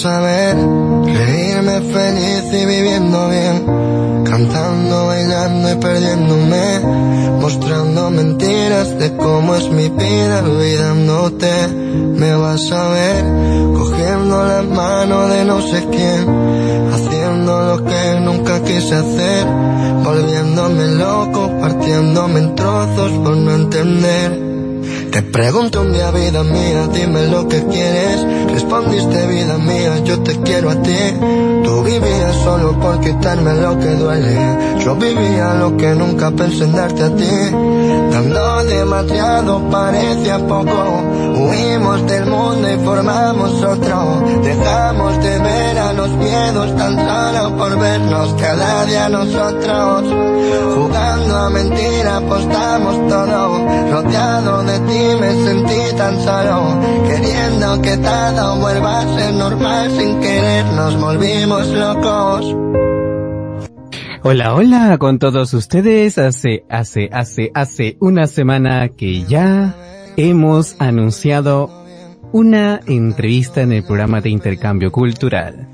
ver, reírme feliz y viviendo bien, cantando, bailando y perdiéndome, mostrando mentiras de cómo es mi vida, olvidándote. Me vas a ver, cogiendo la mano de no sé quién, haciendo lo que nunca quise hacer, volviéndome loco, partiéndome en trozos por no entender. Te pregunto un día, vida mía, dime lo que quieres. Respondiste, vida mía, yo te quiero a ti. Tú vivías solo por quitarme lo que duele. Yo vivía lo que nunca pensé en darte a ti. Dando demasiado parecía poco. Huimos del mundo y formamos otro. Dejamos de ver a los miedos tan solo por vernos cada día nosotros. Jugando a mentira apostamos todo. Rodeado de ti me sentí tan queriendo que normal sin volvimos locos. Hola, hola con todos ustedes. Hace, hace, hace, hace una semana que ya hemos anunciado una entrevista en el programa de intercambio cultural.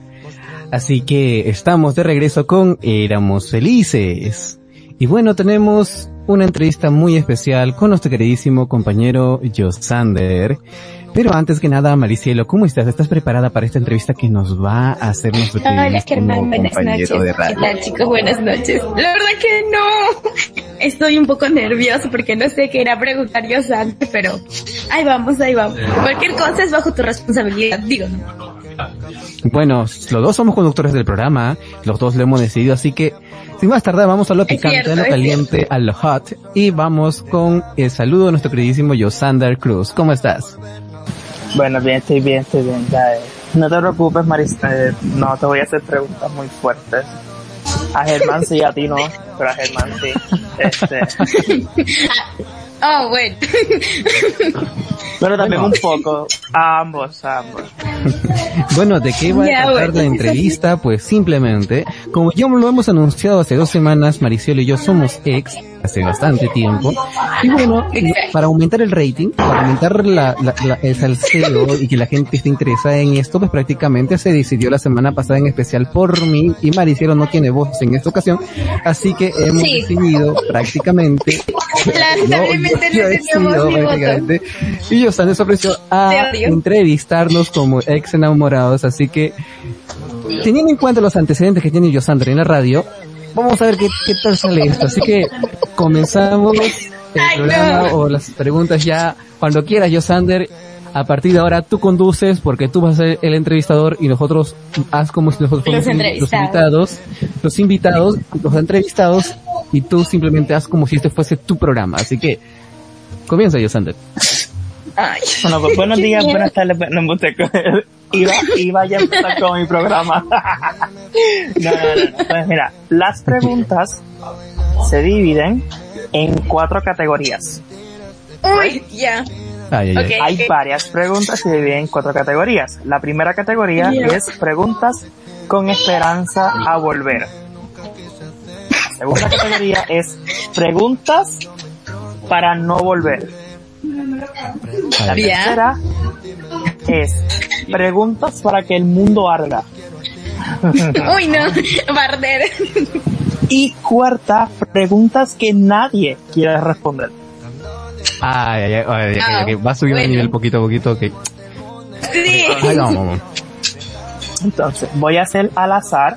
Así que estamos de regreso con Éramos Felices. Y bueno, tenemos una entrevista muy especial con nuestro queridísimo compañero Josander. Pero antes que nada, Maricielo, ¿cómo estás? ¿Estás preparada para esta entrevista que nos va a hacer nuestro Hola, Germán, buenas noches. ¿Qué tal, chicos? Buenas noches. La verdad que no. Estoy un poco nervioso porque no sé qué era preguntar Josander, pero ahí vamos, ahí vamos. Cualquier cosa es bajo tu responsabilidad, digo. Bueno, los dos somos conductores del programa, los dos lo hemos decidido, así que sin más tardar, vamos a lo picante, a lo caliente, a lo hot. Y vamos con el saludo de nuestro queridísimo Yosander Cruz. ¿Cómo estás? Bueno, bien, estoy bien, estoy bien. Ya, eh. No te preocupes, Marista. Eh, no te voy a hacer preguntas muy fuertes. A Germán sí, a ti no, pero a Germán sí. Este. Oh, bueno. Pero también un poco. A ambos, a ambos. bueno, ¿de qué va a tratar la entrevista? Pues simplemente, como ya lo hemos anunciado hace dos semanas, Maricielo y yo somos ex, hace bastante tiempo. Y bueno, para aumentar el rating, para aumentar la, la, el salseo y que la gente esté interesada en esto, pues prácticamente se decidió la semana pasada en especial por mí y Maricielo no tiene voz en esta ocasión, así que hemos decidido prácticamente y yo se ofreció a entrevistarnos como ex enamorados, así que teniendo en cuenta los antecedentes que tiene Yosandra en la radio, vamos a ver qué, qué tal sale esto. Así que comenzamos el programa o las preguntas ya cuando quieras, Yosander. A partir de ahora tú conduces porque tú vas a ser el entrevistador y nosotros haz como si nosotros fuéramos los invitados, los invitados, los entrevistados y tú simplemente haz como si este fuese tu programa. Así que comienza. Ay. Bueno, pues buenos días, buenas tardes, no me iba, iba ya a empezar con mi programa. no, no, no, Pues mira, las preguntas se dividen en cuatro categorías. Uy, ya. Hay varias preguntas que se dividen en cuatro categorías. La primera categoría es preguntas con esperanza a volver. La segunda categoría es preguntas para no volver. La tercera es preguntas para que el mundo arda. Uy, no, barder. Y cuarta, preguntas que nadie quiere responder. Ay, ay, ay, ay va subiendo el nivel poquito a poquito, ok. Sí. Entonces, voy a hacer al azar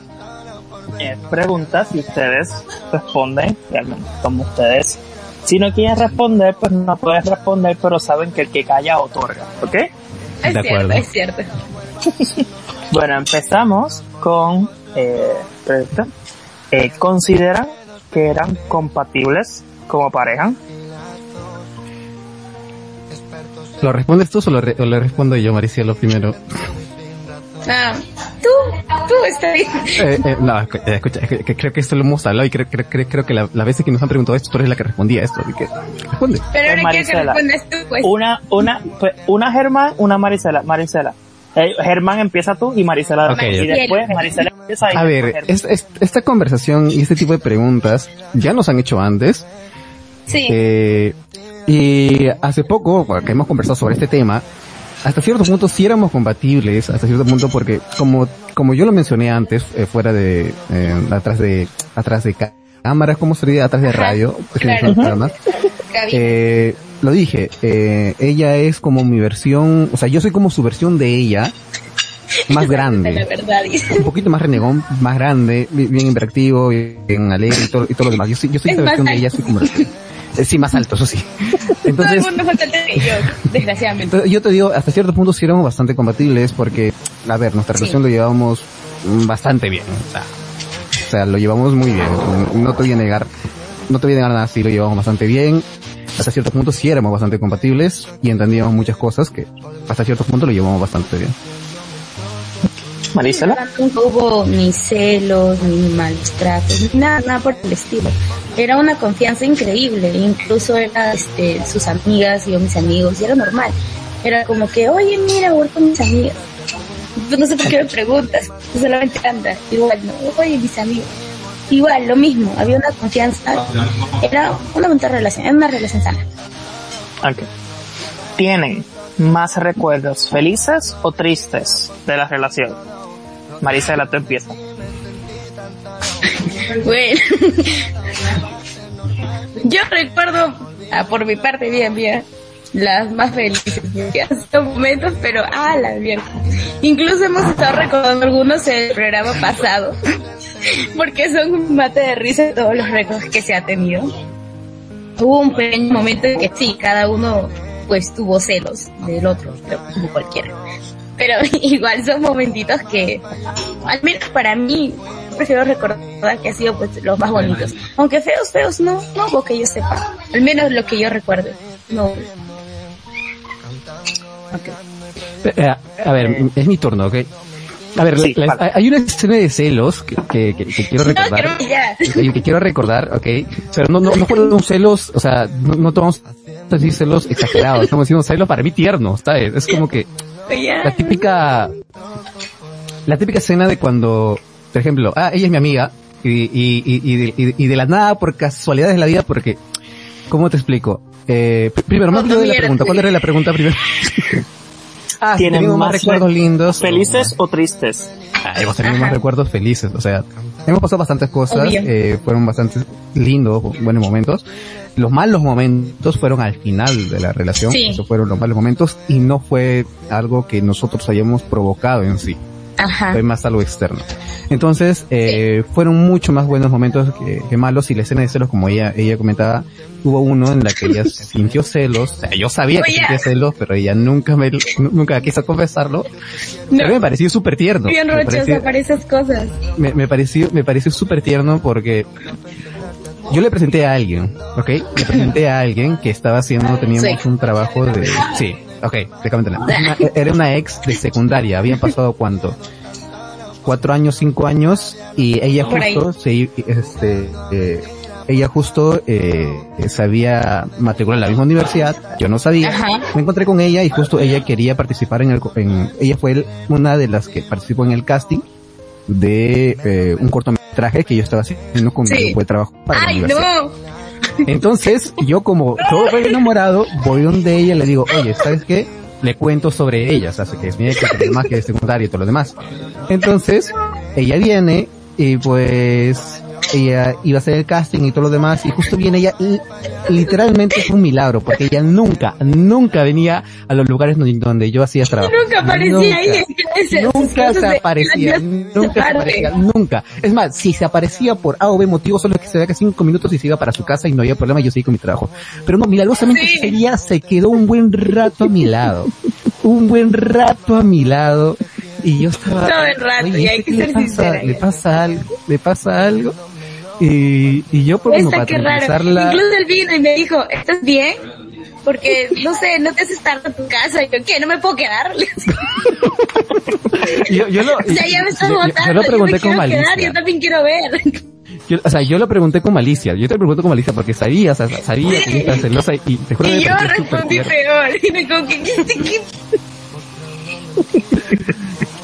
eh, preguntas y ustedes responden realmente como ustedes si no quieren responder, pues no pueden responder, pero saben que el que calla otorga, ¿ok? Es cierto, es cierto. bueno, empezamos con eh, eh, ¿Consideran que eran compatibles como pareja? ¿Lo respondes tú o, lo le respondo yo, Maricielo, primero? Ah, tú, tú está bien. Eh, eh, no, eh, escucha, creo que esto lo hemos hablado y creo, creo, creo, que la, la vez que nos han preguntado esto, tú eres la que respondía esto, así que responde. Pero ahora pues que respondes tú, pues. Una, una, pues, una Germán, una Marisela, Marisela. Eh, Germán empieza tú y Marisela okay, y después Marisela empieza A ver, es, es, esta conversación y este tipo de preguntas ya nos han hecho antes. Sí. Eh, y hace poco, que hemos conversado sobre este tema, hasta cierto punto sí éramos compatibles, hasta cierto punto porque como, como yo lo mencioné antes, eh, fuera de, eh, atrás de, atrás de cámaras, ¿cómo sería? Atrás de radio, eh, lo dije, eh, ella es como mi versión, o sea, yo soy como su versión de ella, más grande. un poquito más renegón, más grande, bien interactivo, bien alegre y todo, y todo lo demás. Yo, soy, yo soy esa versión de ella, así como... Eh, sí, más alto, eso sí. Entonces, Todo el mundo que yo, desgraciadamente. yo te digo, hasta cierto punto sí éramos bastante compatibles porque, a ver, nuestra relación lo llevábamos bastante bien. O sea, o sea, lo llevamos muy bien. No te voy a negar, no te voy a negar nada, sí lo llevamos bastante bien. Hasta cierto punto sí éramos bastante compatibles y entendíamos muchas cosas que hasta cierto punto lo llevamos bastante bien. Marisela. Nunca hubo ni celos, ni malos tratos, ni nada, nada por el estilo. Era una confianza increíble, incluso era este, sus amigas, y yo mis amigos, y era normal. Era como que, oye, mira, voy con mis amigas. Pues no sé por qué me preguntas, solamente anda. Igual, no, oye, mis amigos. Igual, lo mismo, había una confianza, era una buena relación, era una relación sana. Okay. ¿Tienen más recuerdos felices o tristes de la relación? Marisela, tú empieza. Bueno, yo recuerdo, ah, por mi parte, bien, bien, las más felices, momentos, pero ah, la mierda. Incluso hemos estado recordando algunos el programa pasado, porque son un mate de risa todos los récords que se ha tenido. Hubo un pequeño momento en que sí, cada uno pues tuvo celos del otro, como cualquiera pero igual son momentitos que, al menos para mí, prefiero recordar que ha sido pues los más bonitos. Aunque feos, feos, no, no hubo que yo sepa. Al menos lo que yo recuerde. No. Okay. Eh, a ver, es mi turno, ¿ok? A ver, hay una escena de celos que, que, que, quiero recordar. No, que, quiero recordar, ok. Pero no, no, no fueron celos, o sea, no, no tomamos decir celos exagerados, estamos diciendo celos para mí tiernos, ¿sabes? Es como que la típica, la típica escena de cuando, por ejemplo, ah, ella es mi amiga, y, y, y, y, de, la nada, por casualidades de la vida, porque, ¿cómo te explico? Eh, primero, más de la pregunta, ¿cuál era la pregunta primero? ah, ¿Tienen más, recuerdos lindos? ¿Felices o, tristes? Ah, hemos tenido más recuerdos felices, o sea, hemos pasado bastantes cosas, eh, fueron bastante lindos, buenos momentos, los malos momentos fueron al final de la relación, esos fueron los malos momentos y no fue algo que nosotros hayamos provocado en sí. Ajá. Fue más algo externo. Entonces, eh, fueron mucho más buenos momentos que, malos y la escena de celos, como ella, ella comentaba, hubo uno en la que ella sintió celos, o sea, yo sabía que sentía celos, pero ella nunca me, nunca quiso confesarlo. Pero me pareció súper tierno. Bien rochosa para esas cosas. Me, me pareció, me pareció súper tierno porque yo le presenté a alguien, ¿ok? Le presenté a alguien que estaba haciendo, teníamos un trabajo de, sí, ok, déjame Era una ex de secundaria, habían pasado cuánto? Cuatro años, cinco años, y ella justo se, este, eh, ella justo eh, se había matriculado en la misma universidad, yo no sabía, me encontré con ella y justo ella quería participar en el, en, ella fue una de las que participó en el casting de eh, un cortometraje que yo estaba haciendo con mi grupo de trabajo para ¡Ay, no! Entonces, yo como todo enamorado, voy donde ella y le digo, oye, ¿sabes qué? Le cuento sobre ella, o sea, que es mi ex, que es más que secundario y todo lo demás. Entonces, ella viene y pues ella iba a hacer el casting y todo lo demás, y justo viene ella, literalmente es un milagro, porque ella nunca, nunca venía a los lugares donde yo hacía trabajo. Nunca aparecía ahí. Nunca se aparecía, nunca se aparecía, nunca. Es más, si se aparecía por A o B motivo, solo que se vea que cinco minutos y se iba para su casa y no había problema, yo seguí con mi trabajo. Pero no, milagrosamente ese día se quedó un buen rato a mi lado. Un buen rato a mi lado. Y yo estaba... Todo el rato, y hay que ser pasa, ¿Le pasa algo? ¿Le pasa algo? Y, y yo por Esta, qué raro. Incluso él vino y me dijo, ¿estás bien? Porque, no sé, no te haces estar en tu casa. Y yo, ¿qué? ¿No me puedo quedar? yo, yo lo, o sea, ya me estás yo, yo, lo pregunté con malicia. Quedar, yo también quiero ver. Yo, o sea, yo lo pregunté con malicia. Yo te lo pregunto con malicia porque sabía, o sea, sabía que celosa y te juro que Y yo respondí peor. Y me como que, ¿qué,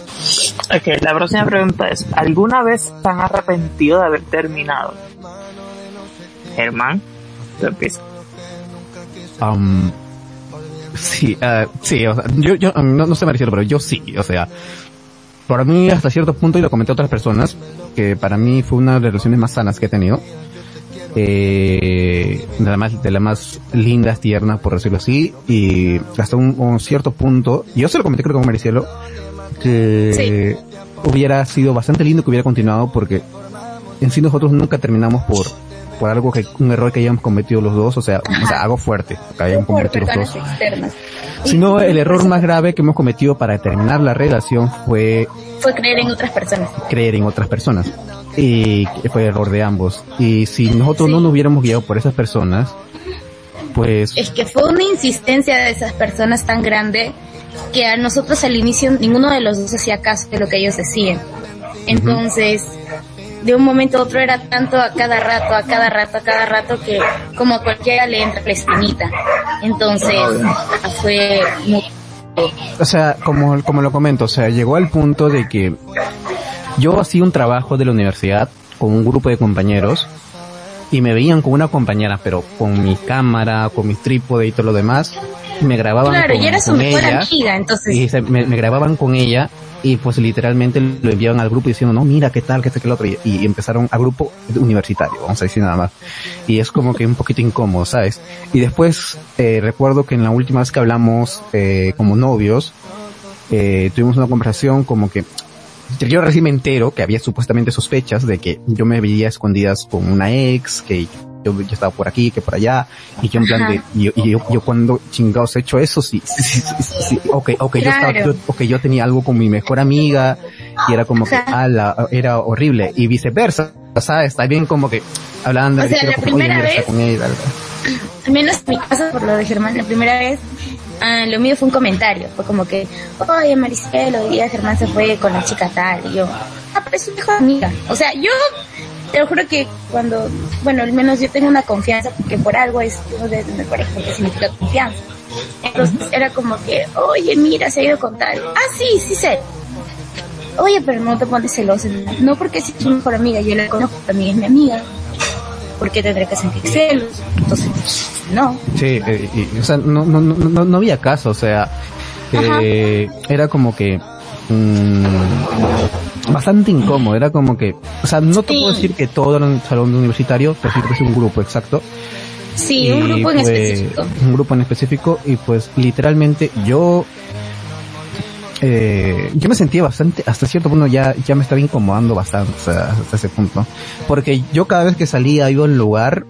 Ok, la próxima pregunta es, ¿alguna vez se han arrepentido de haber terminado? Germán, tú empiezas. Um, Sí, uh, sí, o sea, yo, yo no, sé Maricelo, pero yo sí, o sea, para mí hasta cierto punto, y lo comenté a otras personas, que para mí fue una de las relaciones más sanas que he tenido, eh, de las más, de las más lindas, tiernas, por decirlo así, y hasta un, cierto punto, yo se lo comenté creo con Maricielo, que hubiera sido bastante lindo que hubiera continuado porque en sí nosotros nunca terminamos por por algo que un error que hayamos cometido los dos, o sea, o sea algo fuerte que hayamos cometido los dos. Externas. Sino el error más grave que hemos cometido para terminar la relación fue fue creer en otras personas. Creer en otras personas. Y fue error de ambos. Y si nosotros no nos hubiéramos guiado por esas personas, pues... Es que fue una insistencia de esas personas tan grande que a nosotros al inicio ninguno de los dos hacía caso de lo que ellos decían. Entonces, de un momento a otro era tanto a cada rato, a cada rato, a cada rato que como a cualquiera le entra la espinita. Entonces, fue muy... O sea, como, como lo comento, o sea, llegó al punto de que yo hacía un trabajo de la universidad con un grupo de compañeros y me veían con una compañera, pero con mi cámara, con mi trípode y todo lo demás, me grababan claro, con, y era su mejor amiga, entonces. Y me, me, grababan con ella y pues literalmente lo enviaban al grupo diciendo, no, mira, qué tal, qué tal, qué lo otro. Y, y, empezaron a grupo universitario, vamos a decir nada más. Y es como que un poquito incómodo, ¿sabes? Y después, eh, recuerdo que en la última vez que hablamos eh, como novios, eh, tuvimos una conversación como que yo recién me entero que había supuestamente sospechas de que yo me veía escondidas con una ex, que yo, yo estaba por aquí, que por allá, y yo en plan de, y, y yo, yo, cuando chingados he hecho eso, sí, sí, sí, ok, ok, claro. yo estaba, yo, ok, yo tenía algo con mi mejor amiga, y era como que, ala, era horrible, y viceversa, ¿sabes? Está bien como que, hablando o sea, de la primera vez, con ella, al menos en mi caso, por lo de Germán, la primera vez, ah, lo mío fue un comentario, fue como que, oye Maricelo, hoy día Germán se fue con la chica tal, y yo, ah, pero es su mejor amiga. O sea, yo te lo juro que cuando, bueno, al menos yo tengo una confianza, porque por algo es uno de los mejores, porque significa confianza. Entonces era como que, oye, mira, se ha ido con tal. Ah, sí, sí sé. Oye, pero no te pones celoso. No porque es su mejor amiga, yo la conozco, también es mi amiga. ¿Por qué tendré que sentir celos? Entonces, no. Sí, eh, y, o sea, no, no, no, no había caso, o sea, eh, era como que mmm, bastante incómodo, era como que, o sea, no te sí. puedo decir que todo era un salón universitario, pero sí que es un grupo exacto. Sí, y un grupo en pues, específico. Un grupo en específico y pues literalmente yo eh, yo me sentía bastante, hasta cierto punto ya, ya me estaba incomodando bastante, o sea, hasta ese punto. Porque yo cada vez que salía, iba al lugar,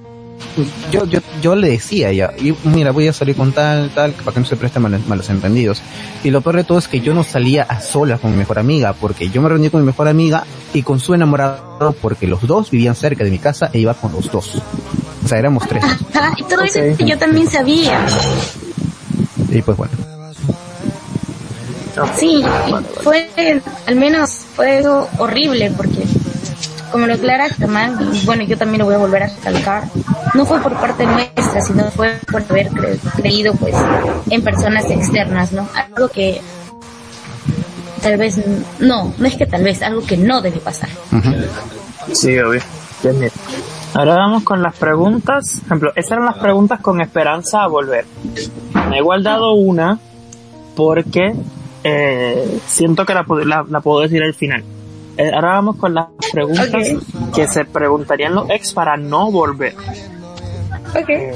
yo, yo, yo le decía ya, y mira, voy a salir con tal, tal, para que no se presten malos, malos entendidos. Y lo peor de todo es que yo no salía a solas con mi mejor amiga, porque yo me reuní con mi mejor amiga y con su enamorado, porque los dos vivían cerca de mi casa e iba con los dos. O sea, éramos tres. Y todo okay. eso yo también sabía. Y pues bueno. Sí, fue, al menos fue algo horrible porque, como lo aclara Germán, y bueno, yo también lo voy a volver a recalcar, no fue por parte nuestra, sino fue por haber cre creído pues en personas externas, ¿no? Algo que tal vez, no, no es que tal vez, algo que no debe pasar. Uh -huh. Sí, obvio. Bien, Ahora vamos con las preguntas. Por ejemplo, esas eran las preguntas con esperanza a volver. Me he guardado una porque eh, siento que la, la, la, puedo decir al final. Eh, ahora vamos con las preguntas okay. que se preguntarían los ex para no volver. Okay.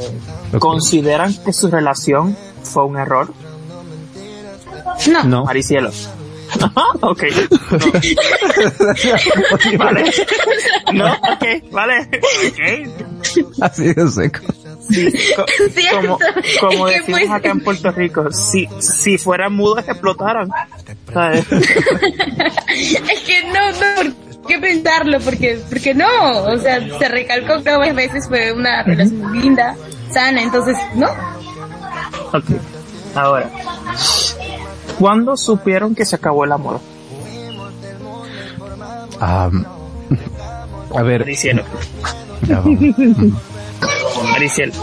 ¿Consideran que su relación fue un error? No. no. Maricielo. ok. No. vale. No, ok, vale. Okay. Así de seco. Sí, co como, como decimos pues... acá en Puerto Rico, si, si fueran mudos explotaran. ¿Sabes? es que no, no, ¿por qué pensarlo? Porque, porque no, o sea, se recalcó que varias veces fue una relación muy linda, sana, entonces, ¿no? Ok, ahora, ¿cuándo supieron que se acabó el amor? Um, a ver. Diciendo. Mariciel,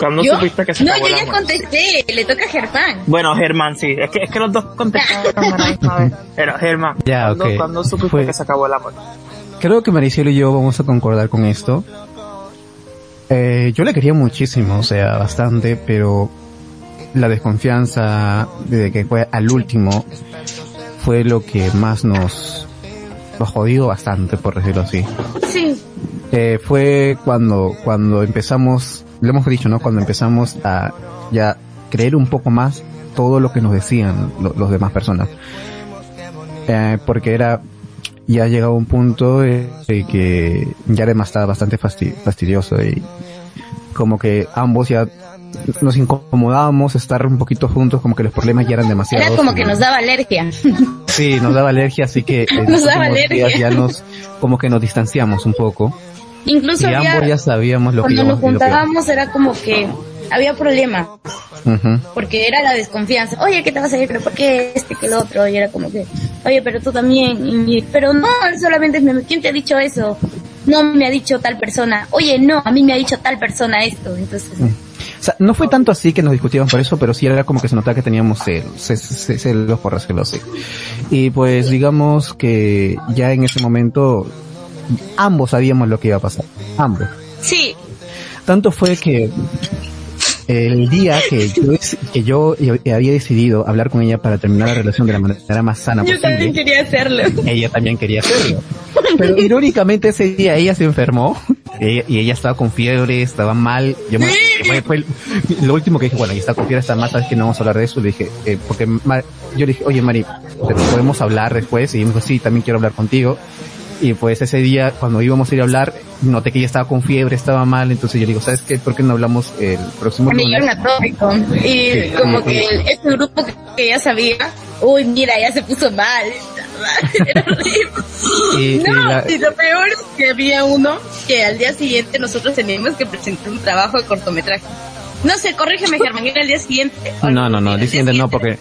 ¿cuándo ¿Yo? supiste que se no, yo ya contesté, le toca a Germán. Bueno, Germán, sí, es que, es que los dos contestaron a la misma vez. Pero, Germán, ya, ¿cuándo, okay. ¿cuándo supiste Fue... que se acabó el amor? Creo que Maricielo y yo vamos a concordar con esto. Eh, yo le quería muchísimo, o sea, bastante, pero la desconfianza de que fue al último fue lo que más nos, nos jodió bastante, por decirlo así. Sí. Eh, fue cuando, cuando empezamos, lo hemos dicho, ¿no? Cuando empezamos a ya creer un poco más todo lo que nos decían los demás personas. Eh, porque era, ya ha llegado un punto que ya era estaba bastante fastidioso y como que ambos ya nos incomodábamos estar un poquito juntos, como que los problemas ya eran demasiado. Era como que nos daba alergia. Sí, nos daba alergia, así que nos daba alergia. ya nos, como que nos distanciamos un poco. Incluso y ambos ya sabíamos lo cuando que nos juntábamos era como que había problema. Porque era la desconfianza. Oye, ¿qué te vas a ir? ¿Pero por qué este que el otro? Y era como que, oye, pero tú también. Y, pero no, solamente es ¿quién te ha dicho eso? No me ha dicho tal persona. Oye, no, a mí me ha dicho tal persona esto. Entonces. Mm. O sea, no fue tanto así que nos discutíamos por eso, pero sí era como que se notaba que teníamos celos, celos por celos, sí. Y pues digamos que ya en ese momento ambos sabíamos lo que iba a pasar. Ambos. Sí. Tanto fue que el día que yo, que yo había decidido hablar con ella para terminar la relación de la manera más sana posible. Yo también quería hacerlo. Ella también quería hacerlo. Pero irónicamente ese día ella se enfermó y ella estaba con fiebre, estaba mal. Yo me, fue, lo último que dije, bueno, ella está con fiebre, está mal, sabes que no vamos a hablar de eso. Le dije, eh, porque yo le dije, oye Mari, podemos hablar después. Y me dijo, sí, también quiero hablar contigo. Y pues ese día, cuando íbamos a ir a hablar, noté que ella estaba con fiebre, estaba mal, entonces yo le digo, ¿sabes qué? ¿Por qué no hablamos el próximo lunes? Y como que ese grupo que ya sabía, uy, mira, ya se puso mal. y, no, y, lo peor es que había uno que al día siguiente nosotros teníamos que presentar un trabajo de cortometraje. No sé, corrígeme Germán, ¿era el día siguiente? No, no, no, el día siguiente no, porque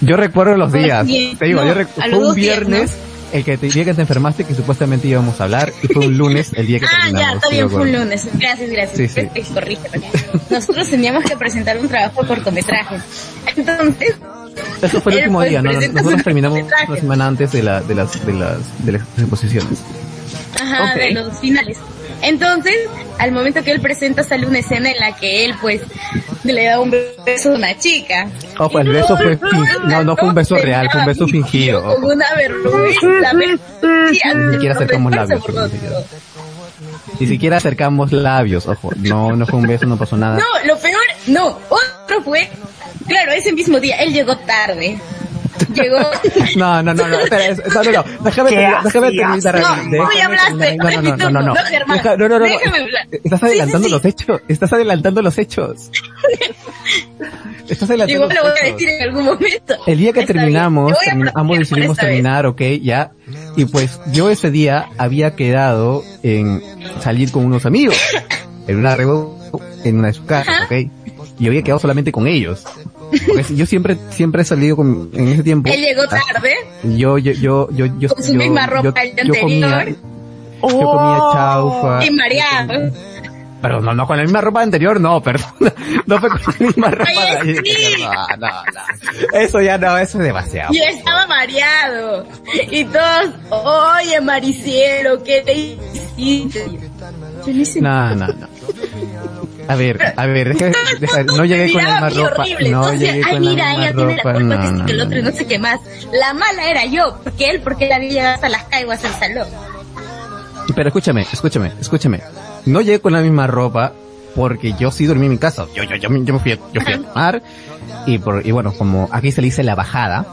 yo recuerdo los días. Te digo, yo recuerdo, un viernes el que te, día que te enfermaste que supuestamente íbamos a hablar y fue un lunes el día que terminamos. Ah, ya, está bien, fue un lunes. Gracias, gracias. Sí, sí. Nosotros teníamos que presentar un trabajo de cortometraje. Entonces... Eso fue el último día, ¿no? Nosotros terminamos una semana antes de, la, de, las, de, las, de las exposiciones. Ajá, de los finales. Entonces, al momento que él presenta sale una escena en la que él pues le da un beso a una chica. Oh, pues el beso fue no, no fue un beso real, fue un beso fingido. Una vergüenza. Ni siquiera acercamos labios. Ni siquiera acercamos labios, ojo. No, no fue un beso, no pasó nada. No, lo peor, no. Otro fue, claro, ese mismo día, él llegó tarde. Llegó. No, no, no, no, espera, es, no, no, no, déjame, terminar, déjame terminar. No, tú hablaste. No, no, no, no, no, no, no, no, Estás adelantando sí, sí, sí. los hechos. Estás adelantando los hechos. Estás adelantando. Igual lo voy a decir en algún momento. El día que Está terminamos, ambos decidimos terminar, ok, ya. Y pues yo ese día había quedado en salir con unos amigos. En una reunión, en una de sus casas, ok. Y había quedado solamente con ellos. Porque yo siempre, siempre he salido con, en ese tiempo. Él llegó ah, tarde. Yo, yo, yo, yo, yo, con su misma ropa yo, yo comía, yo comía oh. chaufa. Y mareado. Pero no, no, con la misma ropa anterior, no, perdón. No fue con la misma ropa. Ay, sí. no, no, no. Eso ya no, eso es demasiado. Yo estaba mareado. Y todos, oye, Maricielo, ¿qué te hiciste? No, no, no. A ver, a ver, deja, deja, no llegué con la misma ropa. No llegué con ay, mira, la misma ella ropa. tiene la culpa, no, no, que el otro no sé qué más. La mala era yo, porque él, porque él había llegado hasta las caiguas al salón. Pero escúchame, escúchame, escúchame. No llegué con la misma ropa porque yo sí dormí en mi casa. Yo, yo, yo, yo me fui, a, yo fui a tomar y por, y bueno, como aquí se le dice la bajada,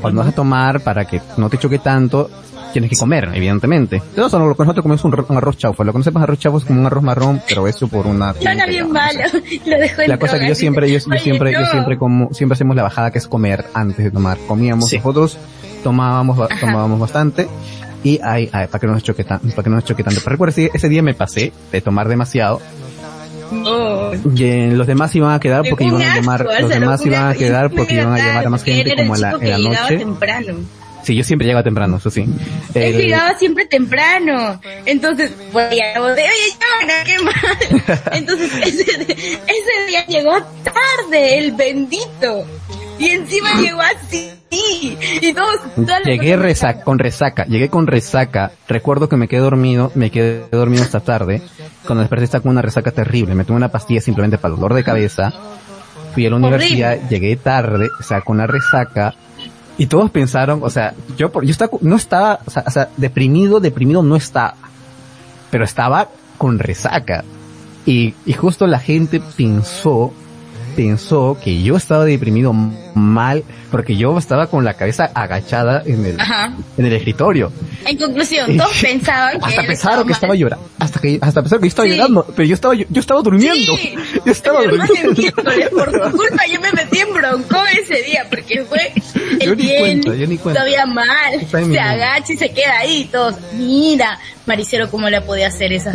cuando vas a tomar para que no te choque tanto, tienes que comer, evidentemente. Entonces, lo que nosotros comemos un, un arroz chaufa. Lo que no arroz chaufa es como un arroz marrón, pero eso por una... Suena bien malo. Lo dejo La cosa que yo siempre, yo, yo siempre, yo siempre como, siempre hacemos la bajada que es comer antes de tomar. Comíamos nosotros, tomábamos, tomábamos bastante y ay, ay, para que no nos choque tanto, para que no nos choque tanto. Pero recuerda, ese, ese día me pasé de tomar demasiado. Oh. Y los demás iban a quedar porque iban a llamar, los demás iban a quedar porque iban a llamar a más gente como en la, en la noche. Temprano. Sí, yo siempre llegaba temprano, eso sí. Él el... llegaba siempre temprano. Entonces, voy a la botella, oye, qué mal. Entonces, ese, ese día llegó tarde, el bendito. Y encima llegó así. Y todos, Llegué resaca, con resaca, llegué con resaca. Recuerdo que me quedé dormido, me quedé dormido hasta tarde. Cuando desperté estaba con una resaca terrible. Me tomé una pastilla simplemente para el dolor de cabeza fui a la universidad, llegué tarde, o sea, con la resaca, y todos pensaron, o sea, yo, yo estaba, no estaba, o sea, o sea, deprimido, deprimido no estaba, pero estaba con resaca. Y, y justo la gente pensó pensó que yo estaba deprimido mal porque yo estaba con la cabeza agachada en el, en el escritorio. En conclusión, todos pensaban que hasta pensaron que estaba llorando, hasta que hasta pensaron que yo estaba llorando, pero yo estaba yo, estaba durmiendo. Yo estaba durmiendo. por tu culpa yo me metí en bronco ese día porque fue el bien todavía mal, se agacha y se queda ahí todos. Mira, Maricero cómo le podía hacer esa.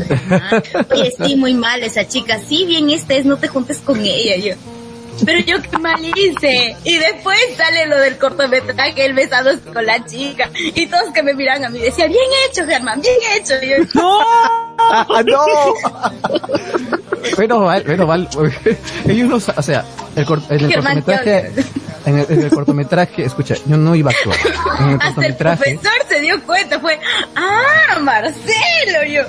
Oye, sí, muy mal esa chica. Sí, bien esta es, no te juntes con ella. Yo, pero yo qué mal hice. Y después sale lo del cortometraje, el besado con la chica. Y todos que me miran a mí decían, bien hecho, Germán, bien hecho. Y yo, no, no. menos mal, menos mal. Ellos no, o sea, el, el, el cortometraje, en el, en el, cortometraje, escucha, yo no iba a actuar. En el Hasta el profesor se dio cuenta, fue, ah, Marcelo, yo,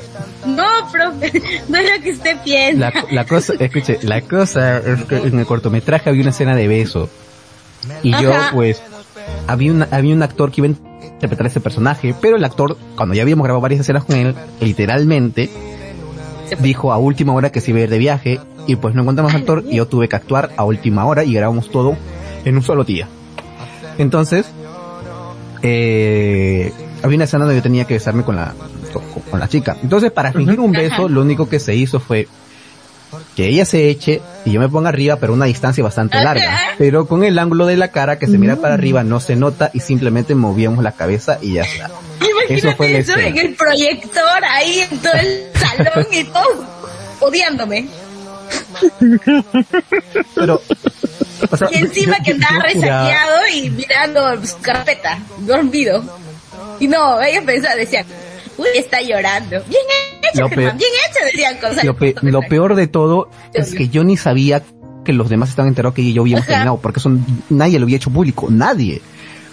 no, profe, no es lo que usted piensa. La, la cosa, escuche, la cosa es que en el cortometraje había una escena de beso. Y yo, pues, había, una, había un actor que iba a interpretar ese personaje, pero el actor, cuando ya habíamos grabado varias escenas con él, literalmente, dijo a última hora que se iba a ir de viaje y pues no encontramos actor y yo tuve que actuar a última hora y grabamos todo en un solo día. Entonces, eh, había una escena donde yo tenía que besarme con la, con, la chica. Entonces, para fingir un beso, lo único que se hizo fue que ella se eche y yo me ponga arriba, pero una distancia bastante larga. Pero con el ángulo de la cara que se mira para arriba no se nota y simplemente movíamos la cabeza y ya está. eso fue eso en el proyector ahí en todo el salón y todo odiándome. Pero y encima que andaba resaqueado y mirando su carpeta, dormido. Y no, ellos pensaban, decían, uy, está llorando. Bien hecho, Germán, bien hecho, decían cosas. Lo, peor de todo es que yo ni sabía que los demás estaban enterados que yo habíamos terminado, porque son, nadie lo había hecho público, nadie.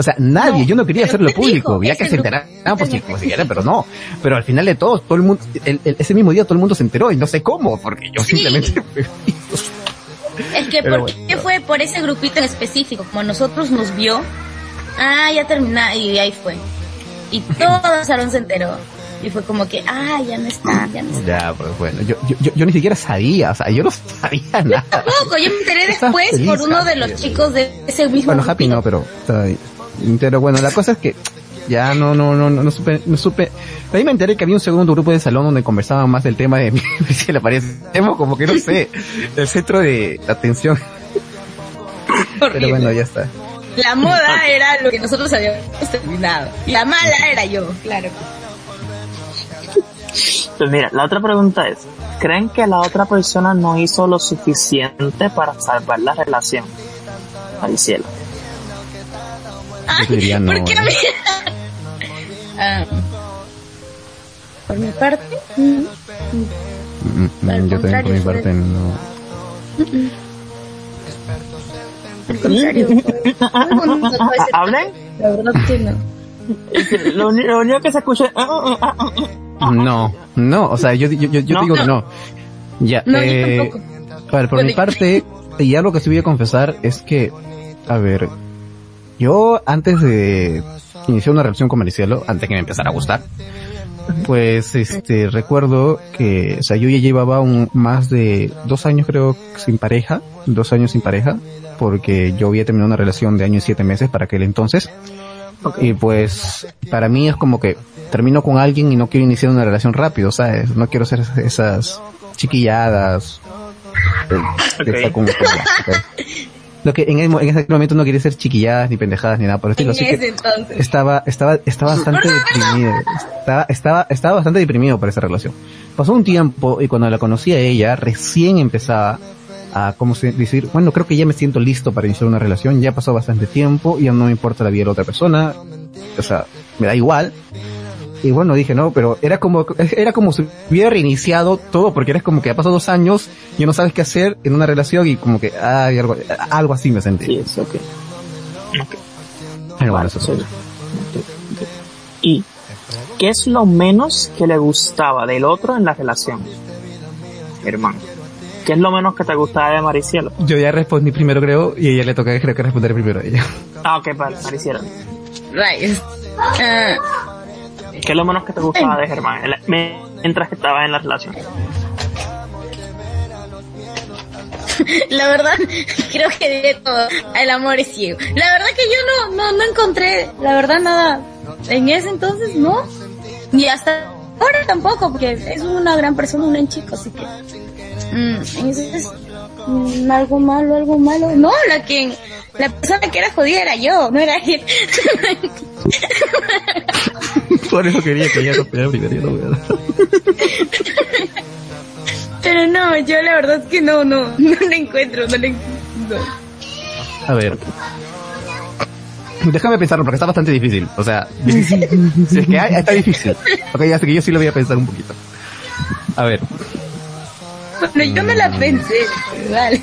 O sea, nadie, yo no quería hacerlo público, había que se enteraran, pues si, pues, si quieren, pero no. Pero al final de todo, todo el mundo, ese mismo día todo el mundo se enteró y no sé cómo, porque yo simplemente... es que, ¿por qué fue por ese grupito en específico? Como nosotros nos vio, ah, ya termina, y ahí fue. Y todo el salón se enteró. Y fue como que, ah, ya no está, ya no está. Ya, pues bueno, yo, yo, yo, ni siquiera sabía, o sea, yo no sabía nada. Tampoco, yo me enteré después por uno de los chicos de ese mismo Bueno, Happy no, pero, pero bueno, la cosa es que ya no, no, no, no, supe, no supe. Ahí me enteré que había un segundo grupo de salón donde conversaban más del tema de si le parecemos como que no sé, el centro de atención. Pero bueno, ya está. La moda era lo que nosotros habíamos terminado. La mala era yo, claro. Pues mira, la otra pregunta es, ¿creen que la otra persona no hizo lo suficiente para salvar la relación? Al cielo. ¿Por qué a mí? Ah, por mi parte, mm, mm, yo también por mi parte no. Al contrario. ¿Hablen? La verdad que no. Lo, único que se escucha. Ah, ah, no, no, o sea, yo, yo, yo, yo digo que no. Ya, no, eh, por mi parte, y algo que sí voy a confesar es que, a ver, yo antes de iniciar una relación con Maricielo, antes de que me empezara a gustar, pues este recuerdo que, o sea, yo ya llevaba un, más de dos años creo sin pareja, dos años sin pareja, porque yo había terminado una relación de año y siete meses para aquel entonces. Y pues para mí es como que termino con alguien y no quiero iniciar una relación rápido, ¿sabes? No quiero hacer esas chiquilladas. Eh, lo que en, en, ese momento no quería ser chiquilladas ni pendejadas ni nada por el estilo. Así que estaba, estaba, estaba bastante deprimido. Estaba, estaba, estaba bastante deprimido por esa relación. Pasó un tiempo y cuando la conocí a ella, recién empezaba a, como decir, bueno, creo que ya me siento listo para iniciar una relación, ya pasó bastante tiempo, ya no me importa la vida de la otra persona, o sea, me da igual, y bueno, dije, no, pero era como, era como si hubiera reiniciado todo, porque eres como que ha pasado dos años y no sabes qué hacer en una relación y como que, ay, algo, algo así me sentí. Sí, es ok. Pero bueno, eso ¿Y qué es lo menos que le gustaba del otro en la relación? Hermano. ¿Qué es lo menos que te gustaba de Maricielo? Yo ya respondí primero, creo, y a ella le toca, creo que responder primero a ella. Ah, ok, vale, Maricielo. Rayos. Ah. ¿Qué es lo menos que te gustaba de Germán mientras que estabas en la relación? La verdad, creo que de todo. El amor es ciego. La verdad que yo no, no, no encontré, la verdad, nada. En ese entonces, no. Ni hasta ahora tampoco, porque es una gran persona, un gran chico, así que. Mm, entonces, algo malo, algo malo. No, la que, la persona que era jodida era yo, no era él. Por eso quería que ella no primero, Pero no, yo la verdad es que no, no, no le encuentro, no le encuentro. A ver. Déjame pensarlo porque está bastante difícil. O sea, difícil. si es que hay, está difícil. Ok, ya sé que yo sí lo voy a pensar un poquito. A ver. Bueno, yo me la pensé, vale.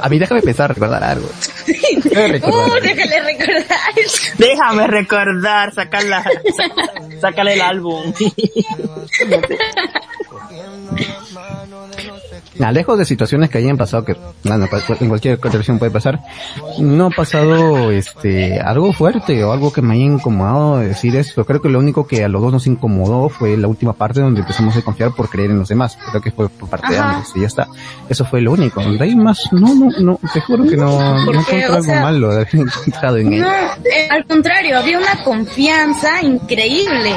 a mí déjame pensar, recordar algo. Déjame recordar. Uh, déjale recordar. Déjame recordar, sacarla, sácale el álbum. lejos de situaciones que hayan pasado, que bueno, en cualquier televisión puede pasar, no ha pasado este algo fuerte o algo que me haya incomodado decir esto. Creo que lo único que a los dos nos incomodó fue la última parte donde empezamos a confiar por creer en los demás. Creo que fue por parte de ambos y ya está. Eso fue lo único. De ahí más, no, no, no, te juro que no, no encontré algo malo de haber encontrado en él. No, eh, al contrario, había una confianza increíble.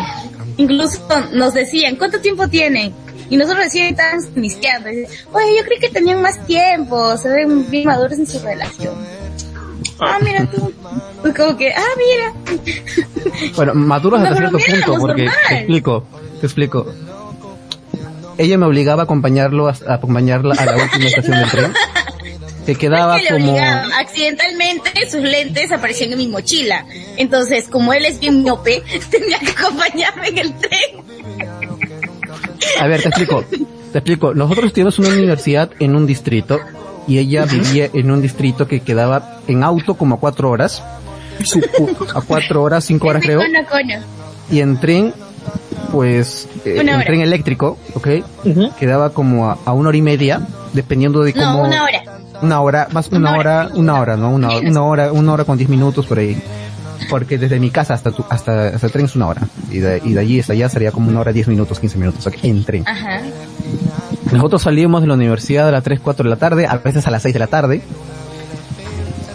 Incluso nos decían, ¿cuánto tiempo tienen? Y nosotros recién estábamos iniciando. Oye, yo creí que tenían más tiempo, se ven bien maduros en su relación. Ah, mira tú. Pues como que, ah, mira. Bueno, maduros hasta cierto punto, porque te explico, te explico. Ella me obligaba a acompañarlo, a, acompañarla a la última estación del tren. Que quedaba como... Accidentalmente sus lentes aparecían en mi mochila. Entonces, como él es bien miope, tenía que acompañarme en el tren. A ver, te explico. Te explico. Nosotros tuvimos una universidad en un distrito y ella vivía en un distrito que quedaba en auto como a cuatro horas. A cuatro horas, cinco horas creo. Y en tren, pues, eh, en tren eléctrico, ¿ok? Quedaba como a, una hora y media, dependiendo de cómo... No, una hora. Una hora, más una, hora, una hora, ¿no? Una, una hora, una hora con diez minutos por ahí porque desde mi casa hasta tu, hasta, hasta el tren es una hora. Y de, y de allí hasta allá sería como una hora, diez minutos, quince minutos, okay, en tren. Ajá. Nosotros salíamos de la universidad a las 3, 4 de la tarde, a veces a las 6 de la tarde,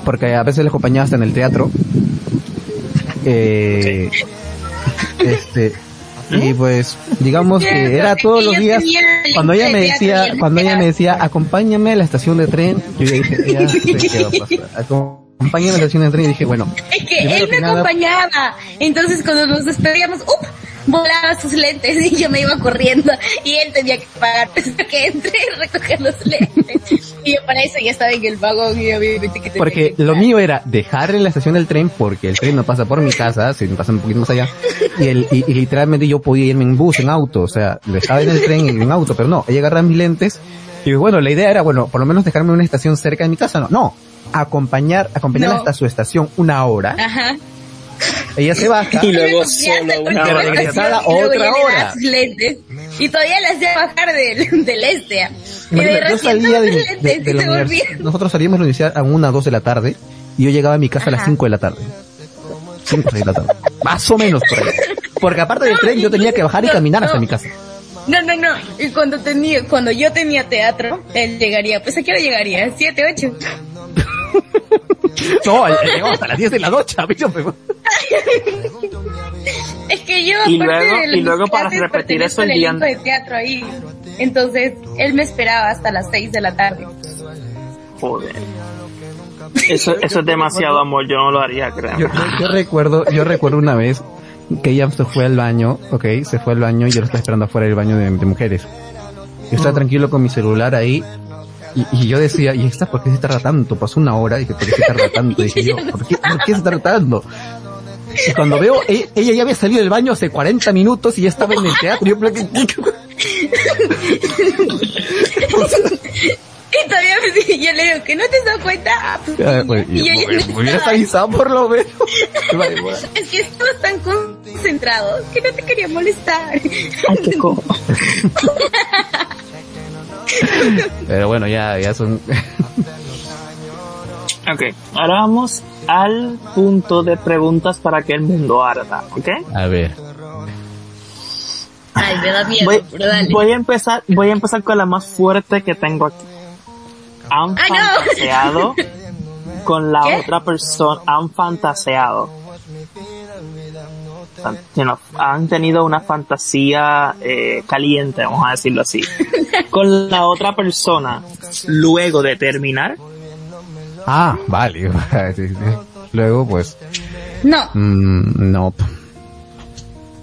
porque a veces les acompañaba hasta en el teatro. Eh, este, y pues, digamos que era todos los días, cuando ella me decía, cuando ella me decía, acompáñame a la estación de tren, yo dije, ya pasar acompañé a la estación de tren y dije, bueno. Es que él me acompañaba. Entonces cuando nos despedíamos, ¡up! volaba sus lentes y yo me iba corriendo y él tenía que pagar que entré y recoger los lentes. Y yo para eso ya estaba en el vagón y obviamente que Porque lo mío era dejar en la estación del tren porque el tren no pasa por mi casa, me pasa un poquito más allá. Y, el, y, literalmente yo podía irme en bus, en auto, o sea, dejaba en el tren en auto, pero no, ella agarraba mis lentes y bueno, la idea era, bueno, por lo menos dejarme una estación cerca de mi casa, no, no, acompañar, acompañarla hasta su estación una hora. Ajá. Ella se baja. Y luego solo una hora. Regresada otra hora. Y todavía la hacía bajar del, del este. Y de yo salía de, de, la universidad. Nosotros salíamos de la universidad a una o dos de la tarde y yo llegaba a mi casa a las cinco de la tarde. Cinco de la tarde. Más o menos por ahí. Porque aparte del tren yo tenía que bajar y caminar hasta mi casa. No, no, no. Y cuando tenía, cuando yo tenía teatro, él llegaría. Pues a qué hora llegaría? ¿Siete, ocho? no, hasta las 10 de la noche, Es que yo, y luego, y luego para repetir eso el día de teatro ahí. Entonces, él me esperaba hasta las 6 de la tarde. Joder. Eso, eso es demasiado amor, yo no lo haría, creo. Yo, yo, recuerdo, yo recuerdo una vez que ella se fue al baño, ok, se fue al baño y yo lo estaba esperando afuera del baño de, de mujeres. Yo estaba tranquilo con mi celular ahí y, yo decía, ¿y esta por qué se tarda tanto? Pasó una hora y dije, ¿por qué se tarda tanto? dije yo, ¿por qué, ¿por qué se tarda tanto? Y cuando veo, e, ella ya había salido del baño hace 40 minutos y ya estaba en el teatro. Y yo, y todavía me, yo le digo, ¿que no te has dado cuenta? y, yo, me hubieras avisado por lo menos. es que estabas tan concentrado que no te quería molestar. Ay, qué Pero bueno, ya, ya son... ok, ahora vamos al punto de preguntas para que el mundo arda, ¿ok? A ver. Ay, me da miedo, voy, pero dale. Voy a empezar, voy a empezar con la más fuerte que tengo aquí. Han Ay, no. fantaseado con la ¿Qué? otra persona, han fantaseado. You know, han tenido una fantasía eh, caliente, vamos a decirlo así, con la otra persona luego de terminar. Ah, vale. Sí, sí. Luego, pues... No, mm, no.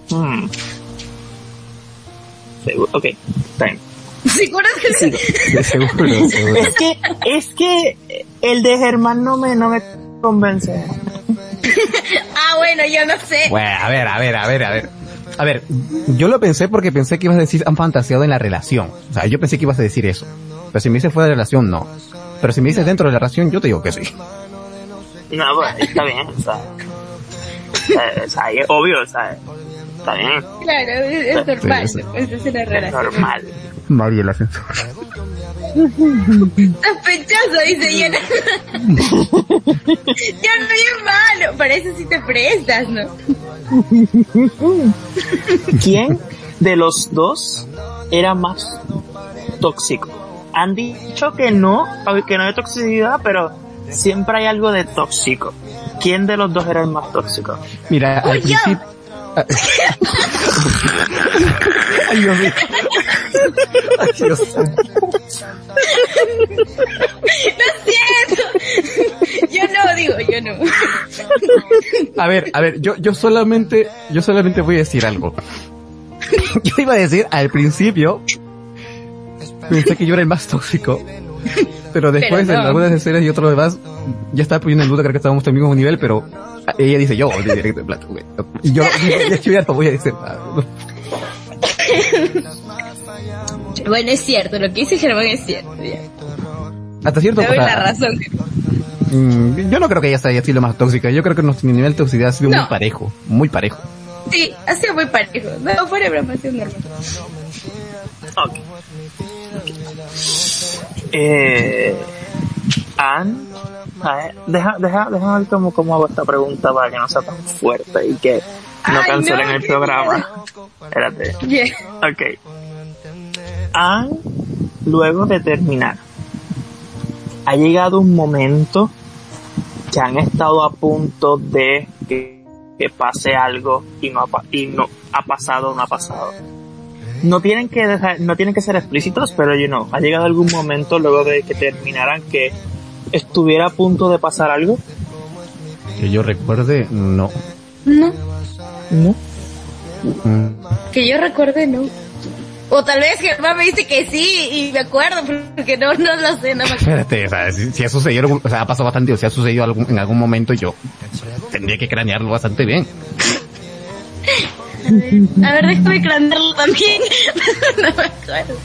Hmm. Ok, está bien. seguro que sí. De seguro, seguro. Es que, es que el de Germán no me, no me convence. Ah, bueno, yo no sé. Bueno, a ver, a ver, a ver, a ver. A ver, yo lo pensé porque pensé que ibas a decir han fantaseado en la relación. O sea, yo pensé que ibas a decir eso. Pero si me dices fuera de la relación, no. Pero si me dices dentro de la relación, yo te digo que sí. No, pues está bien, o sea, eh, o sea, es obvio, o sea, está bien, Claro, es, normal. Eso es es normal. Mario el ascensor. Sospechoso, dice yo. Yo no soy malo. Para eso sí te prestas, ¿no? ¿Quién de los dos era más tóxico? Han dicho que no, que no hay toxicidad, pero siempre hay algo de tóxico. ¿Quién de los dos era el más tóxico? Mira, al principio... Ay, Dios mío. Ay, Dios mío. Lo siento. Yo no, digo, yo no. A ver, a ver, yo, yo solamente, yo solamente voy a decir algo. Yo iba a decir al principio, pensé que yo era el más tóxico, pero después Pero no. en algunas escenas y otro demás, ya estaba poniendo en duda, creo que estábamos en mismo nivel, pero ella dice yo, directo de plato, güey. Y yo, ya estoy harto, voy a decir nada. Bueno, es cierto, lo que dice Germán es cierto. ya. Hasta cierto Te doy o la sea, razón. mm, Yo no creo que ella haya sido más tóxica, yo creo que nuestro nivel de toxicidad ha sido muy parejo, muy parejo. Sí, ha sido muy parejo. No, fuera de broma, ha sido normal. Ok. Eh, Ann, a ver, deja, deja, deja ver cómo, cómo hago esta pregunta para que no sea tan fuerte y que no cancelen no, el programa. Espérate. Bien. Ok. Han, luego de terminar, ha llegado un momento que han estado a punto de que, que pase algo y no, ha, y no ha pasado o no ha pasado. No tienen que dejar, no tienen que ser explícitos, pero you know, ha llegado algún momento luego de que terminaran que estuviera a punto de pasar algo. Que yo recuerde, no. No, No. Mm. que yo recuerde, no. O tal vez Germán me dice que sí y me acuerdo, porque no, no lo sé, no me acuerdo. Espérate, o sea, si, si ha sucedido, o sea, ha pasado bastante, o si ha sucedido algún, en algún momento, yo tendría que cranearlo bastante bien. A ver, déjame cranearlo también. no me acuerdo.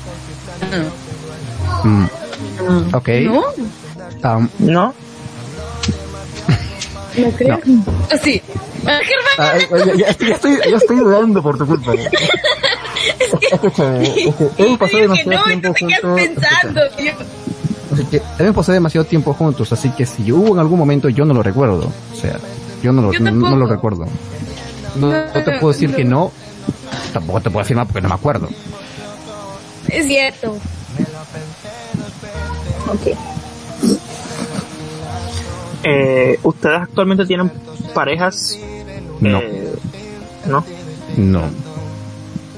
Mm. Ok. ¿No? Um, ¿No? No creo. No. Sí. Ah, Germán, ah, ya, ya estoy, ya estoy, ya estoy dudando por tu culpa. Escúchame, es que hemos pasado demasiado no, tiempo juntos. pensando. Yo- Así que hemos pasado demasiado tiempo juntos, así que si hubo en algún momento, yo no lo recuerdo. O sea, yo no lo, Yo no, lo recuerdo. No, no te puedo decir que no, tampoco te puedo afirmar porque no me acuerdo. Es cierto. Eh, ¿Ustedes actualmente tienen parejas? No. Eh, ¿No? No.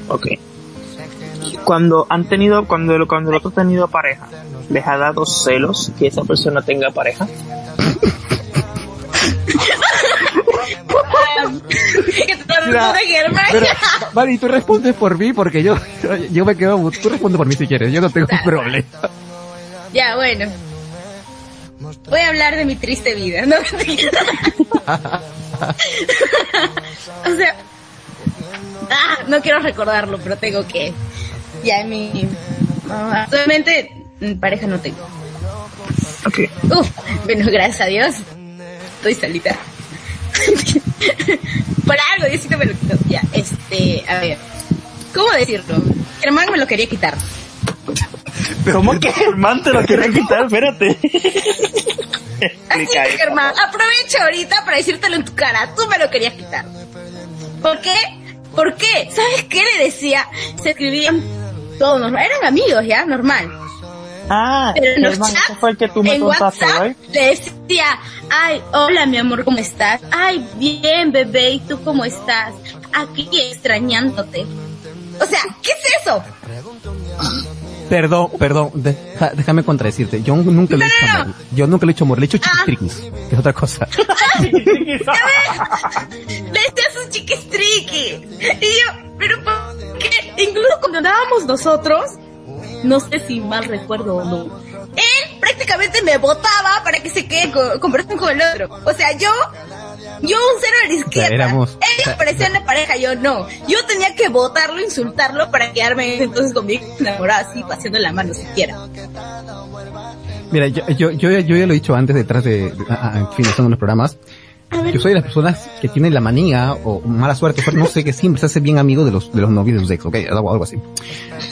Ok. Cuando han tenido, cuando, el- cuando el otro ha tenido pareja, ¿les ha dado celos que esa persona tenga pareja? que te responde Germán. Pero, Mari, tú respondes por mí porque yo, yo me quedo, tú respondes por mí si quieres, yo no tengo problema. Ya, bueno. Voy a hablar de mi triste vida, ¿no? o sea, ah, no quiero recordarlo, pero tengo que. Ya en mi. no, actualmente, mm, pareja no tengo. Ok. Uf, bueno, gracias a Dios. Estoy solita. Por algo, Diosito me lo quitó. Ya, este, a ver. ¿Cómo decirlo? Germán me lo quería quitar. ¿Cómo que Germán te lo quiere quitar? Espérate. Así que, Germán, aprovecho ahorita para decírtelo en tu cara. Tú me lo querías quitar. ¿Por qué? ¿Por qué? ¿Sabes qué le decía? Se escribían todos, eran amigos ya, normal. Ah, pero en fue el que tú me contaste hoy. Le decía, ay, hola mi amor, ¿cómo estás? Ay, bien bebé, ¿y tú cómo estás? Aquí extrañándote. O sea, ¿qué es eso? Perdón, perdón, déjame contradecirte. Yo nunca le he hecho amor. Yo nunca le he hecho amor, le he hecho chiquistriquis, que es otra cosa. le decía sus chiquistriquis. Y yo, pero ¿por qué? Incluso cuando andábamos nosotros, no sé si mal recuerdo o no, él prácticamente me votaba para que se quede conversando con el otro. O sea, yo yo un cero a la izquierda. Éramos, Ellos parecían la pareja, yo no. Yo tenía que votarlo, insultarlo para quedarme entonces conmigo enamorada así, paseando la mano siquiera. Mira, yo, yo, yo, yo ya lo he dicho antes detrás de, en fin, son los programas. Yo soy de las personas que tienen la manía o mala suerte, no sé, que siempre se hace bien amigo de los, de los novios de sus ex, ok, algo, algo así.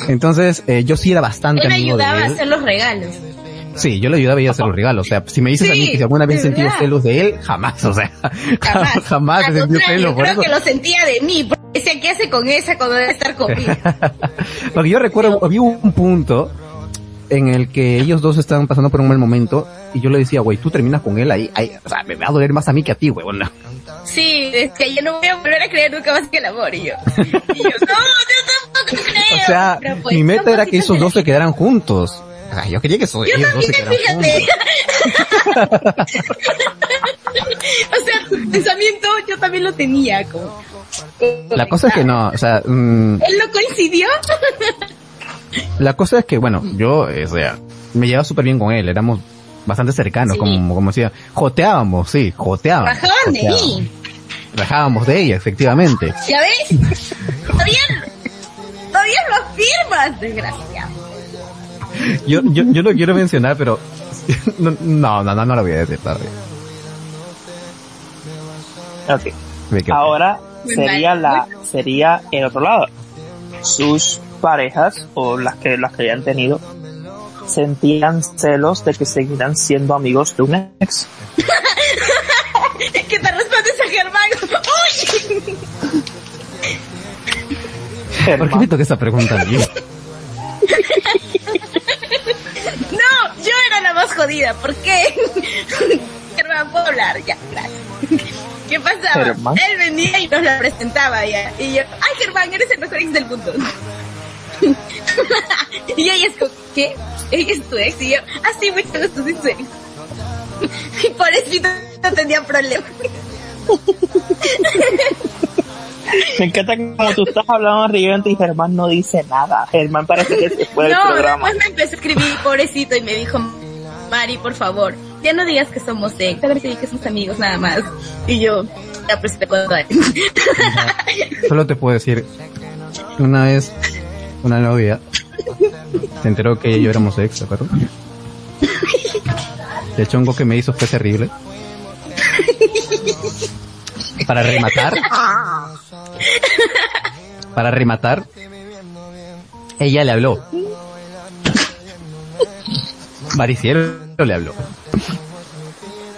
Entonces, eh, yo sí era bastante amigo de él. ayudaba a hacer los regalos. Sí, yo le ayudaba a hacer los regalos. O sea, si me dices a mí que si alguna vez sentido celos de él, jamás, o sea, jamás, jamás sentido celos. Yo creo que lo sentía de mí, porque decía, ¿qué hace con esa cuando debe estar conmigo? porque yo recuerdo, había un punto en el que ellos dos estaban pasando por un mal momento y yo le decía, güey, tú terminas con él ahí, ahí, o sea, me va a doler más a mí que a ti, güey, no. Sí, es que yo no voy a volver a creer nunca más que el amor, y yo. Y yo, no, yo tampoco creo. O sea, pues, mi meta era que esos dos se quedaran juntos. Yo quería que eso, yo ellos fíjate. o sea, tu pensamiento yo también lo tenía como. La cosa es que no, o sea, mm, él no coincidió. la cosa es que bueno, yo, o sea, me llevaba súper bien con él, éramos bastante cercanos, como, como decía, joteábamos, sí, joteábamos. Bajaban de mí. Bajábamos de ella, efectivamente. ¿Ya ves? Todavía, todavía lo afirmas, desgraciado yo, yo, yo lo quiero mencionar, pero no, no, no, no, lo voy a decir todavía. Ok. Ahora sería la, sería el otro lado. Sus parejas, o las que, las que hayan tenido, sentían celos de que seguirán siendo amigos de un ex. ¿Qué te respondes a Germán? ¡Uy! ¿Por qué me toca esa pregunta? jodida. ¿Por qué? Germán, puedo hablar, ya, gracias. ¿Qué pasaba? Él venía y nos la presentaba ya. Y yo, ay Germán, eres el mejor ex del mundo. y ella es como, ¿qué? Ella es tu ex. Y yo, ah, sí, mucho gusto, soy ex. y por eso no tenía problemas. Me encanta como tú estás hablando arriba y Germán no dice nada. Germán parece que se fue del no, programa. No, después me empecé a escribir pobrecito y me dijo, Mari, por favor, ya no digas que somos de, cada vez que somos amigos nada más. Y yo, ya pues te puedo dar. Solo te puedo decir, una vez una novia se enteró que yo éramos ex, ¿de acuerdo? El chongo que me hizo fue terrible. Para rematar, para rematar, ella le habló Mariciero le habló.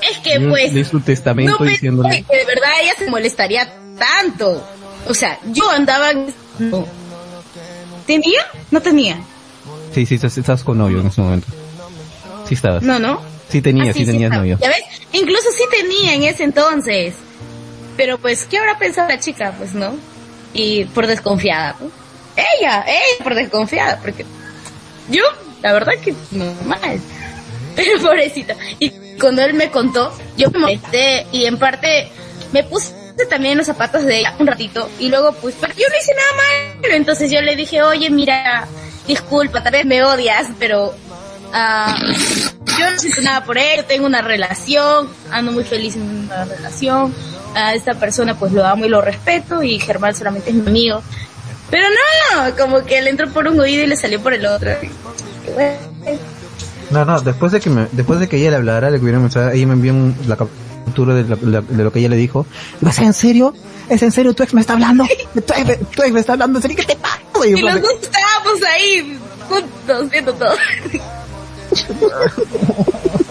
Es que pues... De su testamento no diciéndole... Que de verdad ella se molestaría tanto. O sea, yo andaba... ¿Tenía? No tenía. Sí, sí, estabas con novio en ese momento. Sí estabas. No, no. Sí tenía, ah, sí, tenías novio. ¿Ya ves? Incluso sí tenía en ese entonces. Pero pues, ¿qué habrá pensado la chica? Pues no. Y por desconfiada. Ella, ella por desconfiada, porque yo la verdad que normal. Pero pobrecito. Y cuando él me contó, yo me molesté y en parte me puse también los zapatos de ella un ratito y luego pues, yo no hice nada mal. Entonces yo le dije, oye, mira, disculpa, tal vez me odias, pero uh, yo no siento nada por él, tengo una relación, ando muy feliz en una relación. A esta persona pues lo amo y lo respeto y Germán solamente es mi amigo. Pero no, como que le entró por un oído y le salió por el otro. No, no, después de que me, después de que ella le hablara, le hubiera mensaje, ella me envió la captura de, lo que ella le dijo. ¿Es en serio? ¿Es en serio? ¿Tu ex me está hablando? ¿Tu ex, me está hablando? ¿En serio? ¿Qué te pasa? Y, nos gustábamos ahí. juntos viendo todo.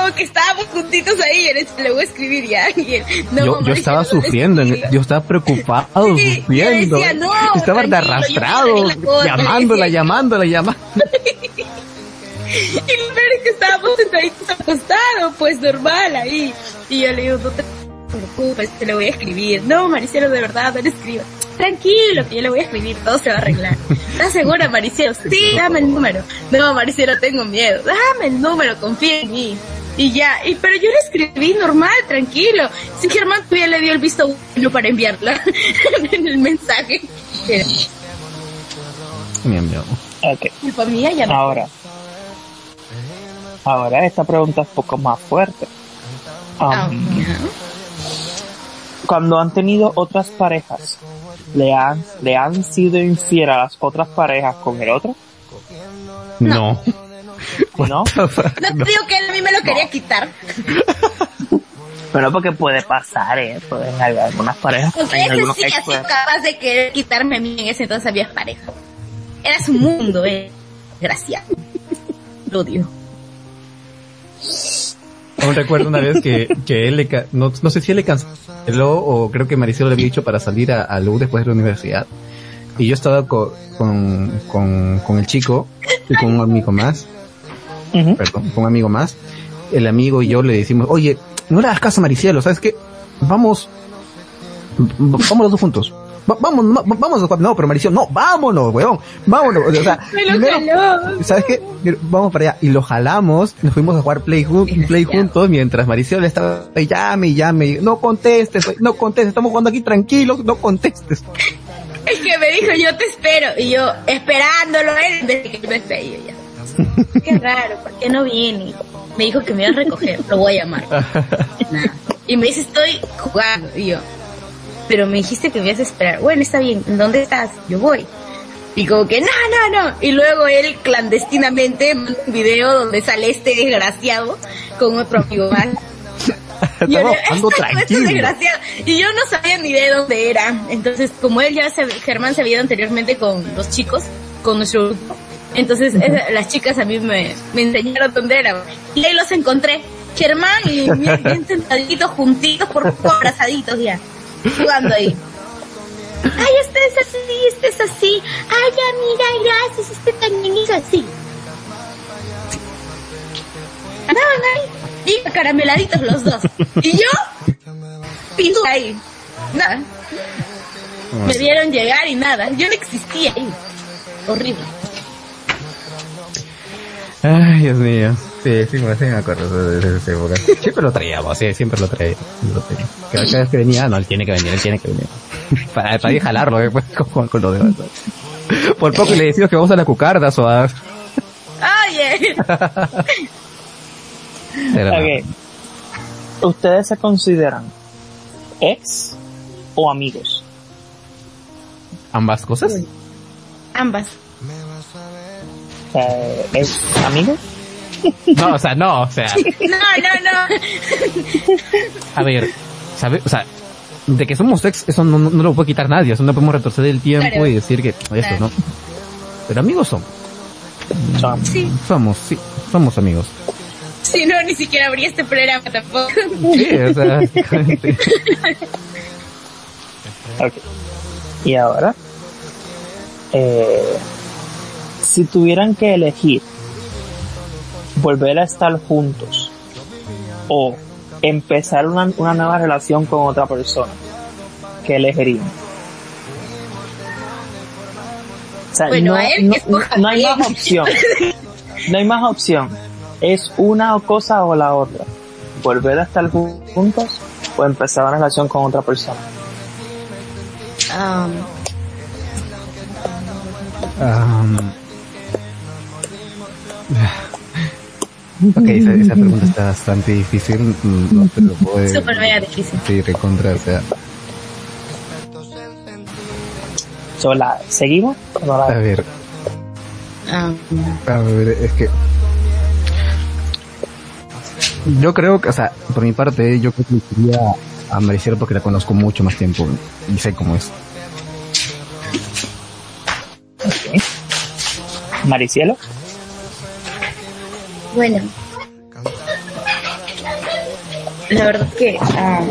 Como que estábamos juntitos ahí, y le voy a escribir ya. yo, yo estaba sufriendo, yo estaba preocupado, sufriendo. estaba arrastrado, llamándola, llamándola, llamándola. y lo peor es que estábamos sentaditos acostados, pues normal ahí. Y yo le digo, no te preocupes, te lo voy a escribir. No, Maricelo, de verdad, no le escribas. Tranquilo, que yo le voy a escribir, todo se va a arreglar. ¿Estás segura, Maricelo? Sí, dame el número. No, Maricelo, tengo miedo. Dame el número, confía en mí. Y ya, y, pero yo le escribí normal, tranquilo. Si Germán todavía le dio el visto bueno para enviarla en el mensaje. Me envió. Ok. Culpa mía ya no. Ahora. Ahora esta pregunta es un poco más fuerte. Ah, cuando han tenido otras parejas, ¿le han, ¿le han sido infiel a las otras parejas con el otro? No. ¿No? No te digo que él a mí me lo quería quitar. Pero porque puede pasar, ¿eh? Pues en algunas parejas. O sea, en ese algunos sí ha sido capaz de querer quitarme a mí en ese entonces había pareja. Era su mundo, eh. Gracias. Lo odio. Aún recuerdo una vez que, que él le, no, no sé si él le canceló o creo que Maricelo le había dicho para salir a, a Lu después de la universidad. Y yo estaba co- con, con, con el chico y con un amigo más, ujú. perdón, con un amigo más. El amigo y yo le decimos, oye, no le hagas caso a Maricielo, ¿sabes qué? Vamos, vamos los dos juntos. Va- vamos, va- vamos, no, pero Maricielo, no, vámonos, weón, vámonos. O sea, Me lo primero- jaló. ¿sabes qué? Vamos para allá. Y lo jalamos, nos fuimos a jugar Play, play juntos mientras Maricelo estaba llame y llame. No contestes, no contestes, estamos jugando aquí tranquilos, no contestes. Es que me dijo, yo te espero. Y yo, esperándolo él, desde que me yo ya. Qué raro, ¿por qué no viene? Me dijo que me iba a recoger, lo voy a llamar. Nada. Y me dice, estoy jugando. Y yo, pero me dijiste que me ibas a esperar. Bueno, está bien, ¿en dónde estás? Yo voy. Y como que, no, no, no. Y luego él clandestinamente manda un video donde sale este desgraciado con otro amigo más. Y yo "Este- este tranquilos. desgraciado". Y yo no sabía ni de dónde era. Entonces, como él ya se, Germán se había ido anteriormente con los chicos, con nuestro grupo. Entonces, esa- las chicas a mí me, me enseñaron dónde era. Y ahí los encontré. Germán y bien, bien sentaditos, juntitos, por poco abrazaditos ya. Jugando ahí. Ay, este es así, este es así. Ay, ya, mira, gracias, este también es así. Andaban ahí, y carameladitos los dos. Y yo, pinto ahí. Nada. Me vieron llegar y nada. Yo no existía ahí. Horrible. Ay, Dios mío. Sí, sí, me, sí me acuerdo de, esa época. Siempre lo traíamos, sí, siempre lo traía. siempre lo traía. Cada, cada vez que venía, no, él tiene que venir, él tiene que venir. Para, para ir a jalarlo después con, con los demás. Por poco le decimos que vamos a la cucardas o a... Oye. ¿Ustedes se consideran ex o amigos? ¿Ambas cosas? Ambas. Sea, ¿Es amigo? No, o sea, no, o sea, No, no, no. a ver, ¿sabe? O sea, de que somos ex, eso no, no, no lo puede quitar nadie, eso no podemos retroceder el tiempo Claro. y decir que eso, Claro. ¿no? Pero amigos somos, Sí. somos, sí, somos amigos. Si no, ni siquiera habría este programa tampoco. Sí, o sea. Ok. Y ahora, eh, si tuvieran que elegir volver a estar juntos o empezar una, una nueva relación con otra persona, ¿qué elegirían? O sea, Bueno, no, a él no- hay más opción. No hay más opción. Es una cosa o la otra. Volver a estar ju- juntos o empezar una relación con otra persona. Um, Um, ok, esa, esa pregunta está bastante difícil, no te lo puedo Súper mega difícil. Sí, recontra, o sea, So, ¿la seguimos? o no la- a ver, Um, a ver, es que yo creo que, o sea, por mi parte, yo creo que elegiría a Maricela porque la conozco mucho más tiempo y sé cómo es. Maricielo. Bueno, la verdad que ah,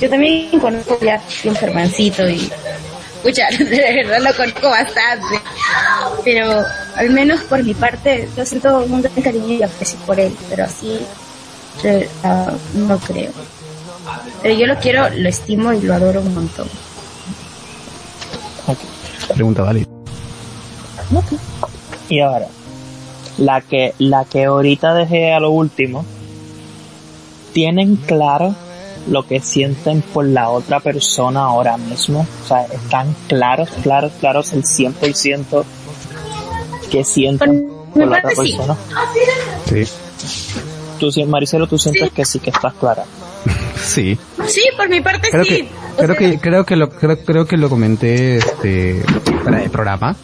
yo también conozco ya un Germancito y escucha, de verdad lo conozco bastante. Pero al menos por mi parte, yo siento un gran cariño y aprecio por él, pero así ah, no creo. Pero yo lo quiero, lo estimo y lo adoro un montón. Pregunta vale. Y ahora, la que, la que ahorita dejé a lo último, tienen claro lo que sienten por la otra persona ahora mismo. O sea, están claros, claros, claros el 100% que sienten por la otra persona. Sí. Tú, Maricelo, tú sientes que sí, que estás clara. sí. Sí, por mi parte creo sí. Que, creo que, creo que lo, creo, creo que lo comenté, este, para el programa.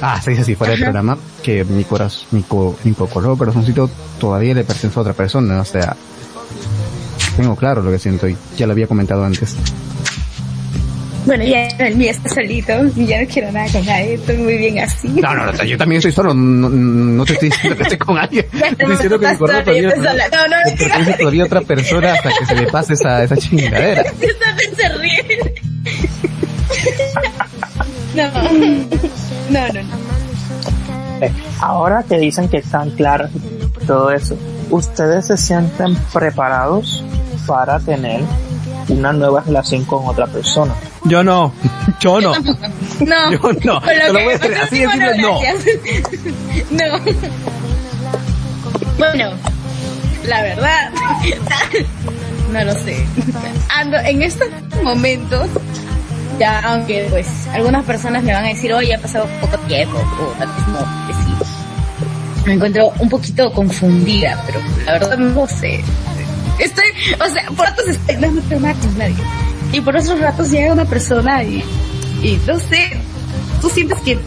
Ah, se dice así, fuera del programa, que mi corazón, mi, co, mi corazoncito todavía le pertenece a otra persona, o sea, tengo claro lo que siento y ya lo había comentado antes. Bueno, ya el mío está solito y ya no quiero nada con nadie, estoy muy bien así. No, no, no yo también estoy solo, no, no te estoy diciendo que esté con alguien. Estoy diciendo que mi corazón todavía, no, no, pertenece todavía a otra persona hasta que se le pase esa, esa chingadera. se ríe. No, no, no. Eh, ahora que dicen que están claros todo eso, ¿ustedes se sienten preparados para tener una nueva relación con otra persona? Yo no, yo no. No, yo no. Te lo voy a decir así decirlo, no. No. Bueno, la verdad, no lo sé. Ando en estos momentos ya aunque pues algunas personas me van a decir, oye, ha pasado poco tiempo, o tal vez no, que sí. Me encuentro un poquito confundida, pero la verdad no sé. Estoy, o sea, por ratos estoy, no nada con nadie. Y por otros ratos llega una persona y, y no sé, tú sientes que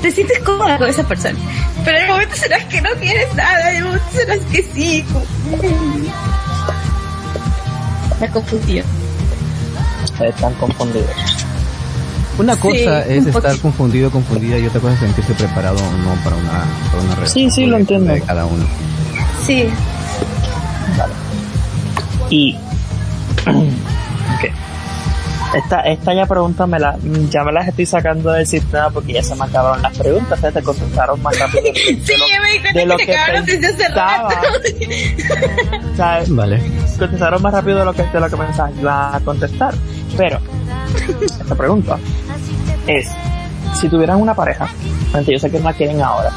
te sientes cómoda con esa persona. Pero en momentos serás que no quieres nada, en momentos serás que sí. La están confundidos. Una cosa es estar confundido, confundida y otra cosa es sentirse preparado o no para una, para una relación. Sí, sí, lo entiendo. De cada uno. Sí. Vale. Y esta, esta ya pregunta me la, ya me las estoy sacando del sistema porque ya se me acabaron las preguntas, ya te contestaron más rápido de, sí, de lo, que, que pensaba. Vale. Contestaron más rápido de lo que, de lo que pensaba iba a contestar. Pero, esta pregunta es, si tuvieran una pareja, yo sé que no la quieren ahora,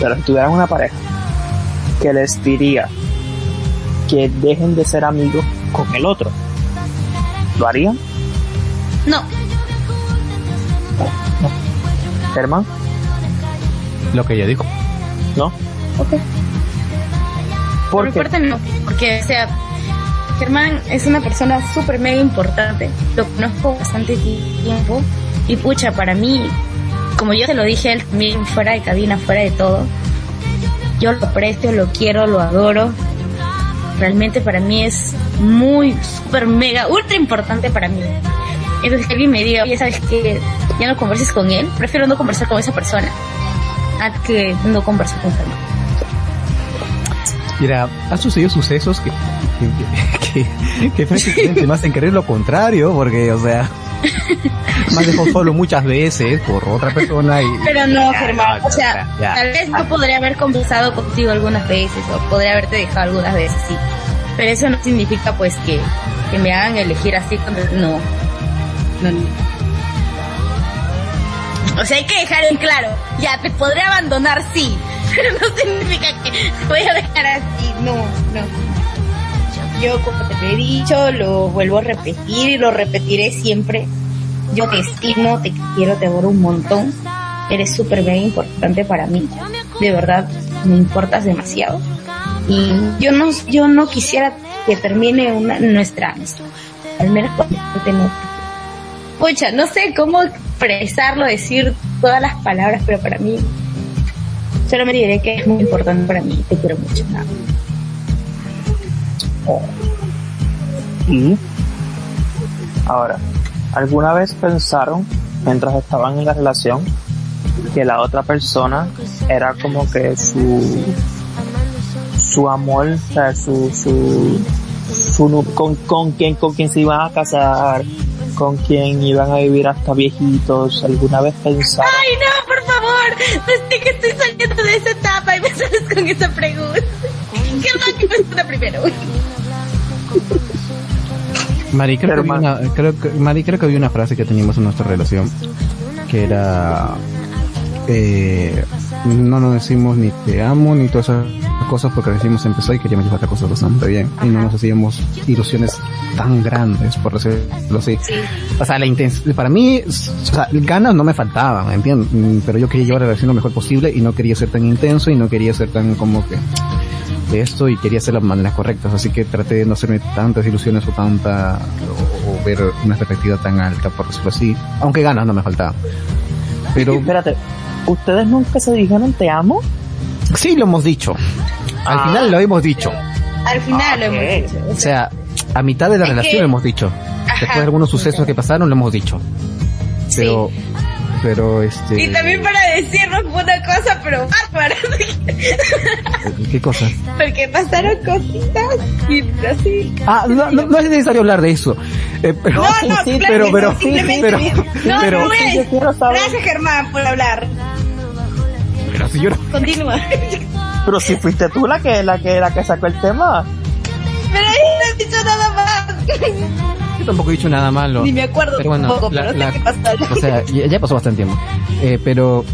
pero si tuvieran una pareja que les diría que dejen de ser amigos con el otro, ¿lo harían? No. No. ¿Germán? Lo que ella dijo. ¿No? Ok. ¿Por, parte no, porque, o sea, Germán es una persona súper mega importante, lo conozco bastante tiempo y pucha, para mí, como yo te lo dije él también fuera de cabina, fuera de todo, yo lo aprecio, lo quiero, lo adoro. Realmente para mí es muy, súper mega, ultra importante para mí. Entonces alguien me diga, oye, ¿sabes que Ya no converses con él. Prefiero no conversar con esa persona a que no conversar con Germán. Mira, ha sucedido sucesos que, que, que, que prácticamente me hacen creer lo contrario, porque, o sea, me has dejado solo muchas veces por otra persona y... Pero no, Germán, o sea, tal vez yo podría haber conversado contigo algunas veces, o podría haberte dejado algunas veces, sí. Pero eso no significa, pues, que, que me hagan elegir así, no, o sea, hay que dejar en claro, ya te podré abandonar, sí, pero no significa que voy a dejar así, no, no. Yo, como te he dicho, lo vuelvo a repetir y lo repetiré siempre. Yo te estimo, te quiero, te adoro un montón. Eres súper bien importante para mí. De verdad, me importas demasiado. Y yo no, yo no quisiera que termine una, nuestra amistad. Al menos cuando no pucha, no sé cómo expresarlo, decir todas las palabras, pero para mí, solo me diré que es muy importante para mí, te quiero mucho. Y ahora, ¿alguna vez pensaron, mientras estaban en la relación, que la otra persona era como que su su amor, o sea, su, su, su con, con quien con quien se iban a casar, con quien iban a vivir hasta viejitos, alguna vez pensaron. Ay, no, desde que estoy saliendo de esa etapa y me sales con esa pregunta. ¿Qué más que pregunta primero? Mari, creo que, una, creo que, Mari, creo que había una frase que teníamos en nuestra relación que era eh, no nos decimos ni te amo ni todas esas cosas porque decimos empezó y queríamos llevar las cosas bastante bien. Y no nos hacíamos ilusiones tan grandes por decirlo así. O sea la intensidad para mí o sea ganas no me faltaban entiendes pero yo quería llevar la relación lo mejor posible y no quería ser tan intenso y no quería ser tan como que esto y quería hacer las maneras correctas, así que traté de no hacerme tantas ilusiones o tanta, o, ver una perspectiva tan alta, por decirlo así, aunque ganas no me faltaba. Pero... Espérate, ¿ustedes nunca se dijeron te amo? Sí, lo hemos dicho. Al final ah. lo hemos dicho. Al final lo hemos dicho. O sea, a mitad de la relación lo hemos dicho. Después de algunos sucesos que pasaron lo hemos dicho. Pero pero este... Y también para decirnos una cosa, pero bárbara. ¿Qué cosa? Porque pasaron cositas y así. Ah, no, no, es necesario hablar de eso. Eh, pero, no, no, sí, pero, pero, pero, no, pero, no es. Gracias Germán por hablar. Yo Continúa. Pero si fuiste tú la que, la que, la que sacó el tema. Pero ahí no he dicho nada más tampoco he dicho nada malo. Ni me acuerdo pero bueno, poco, pero sé qué pasó. O sea, ya, pasó bastante tiempo. Eh, pero,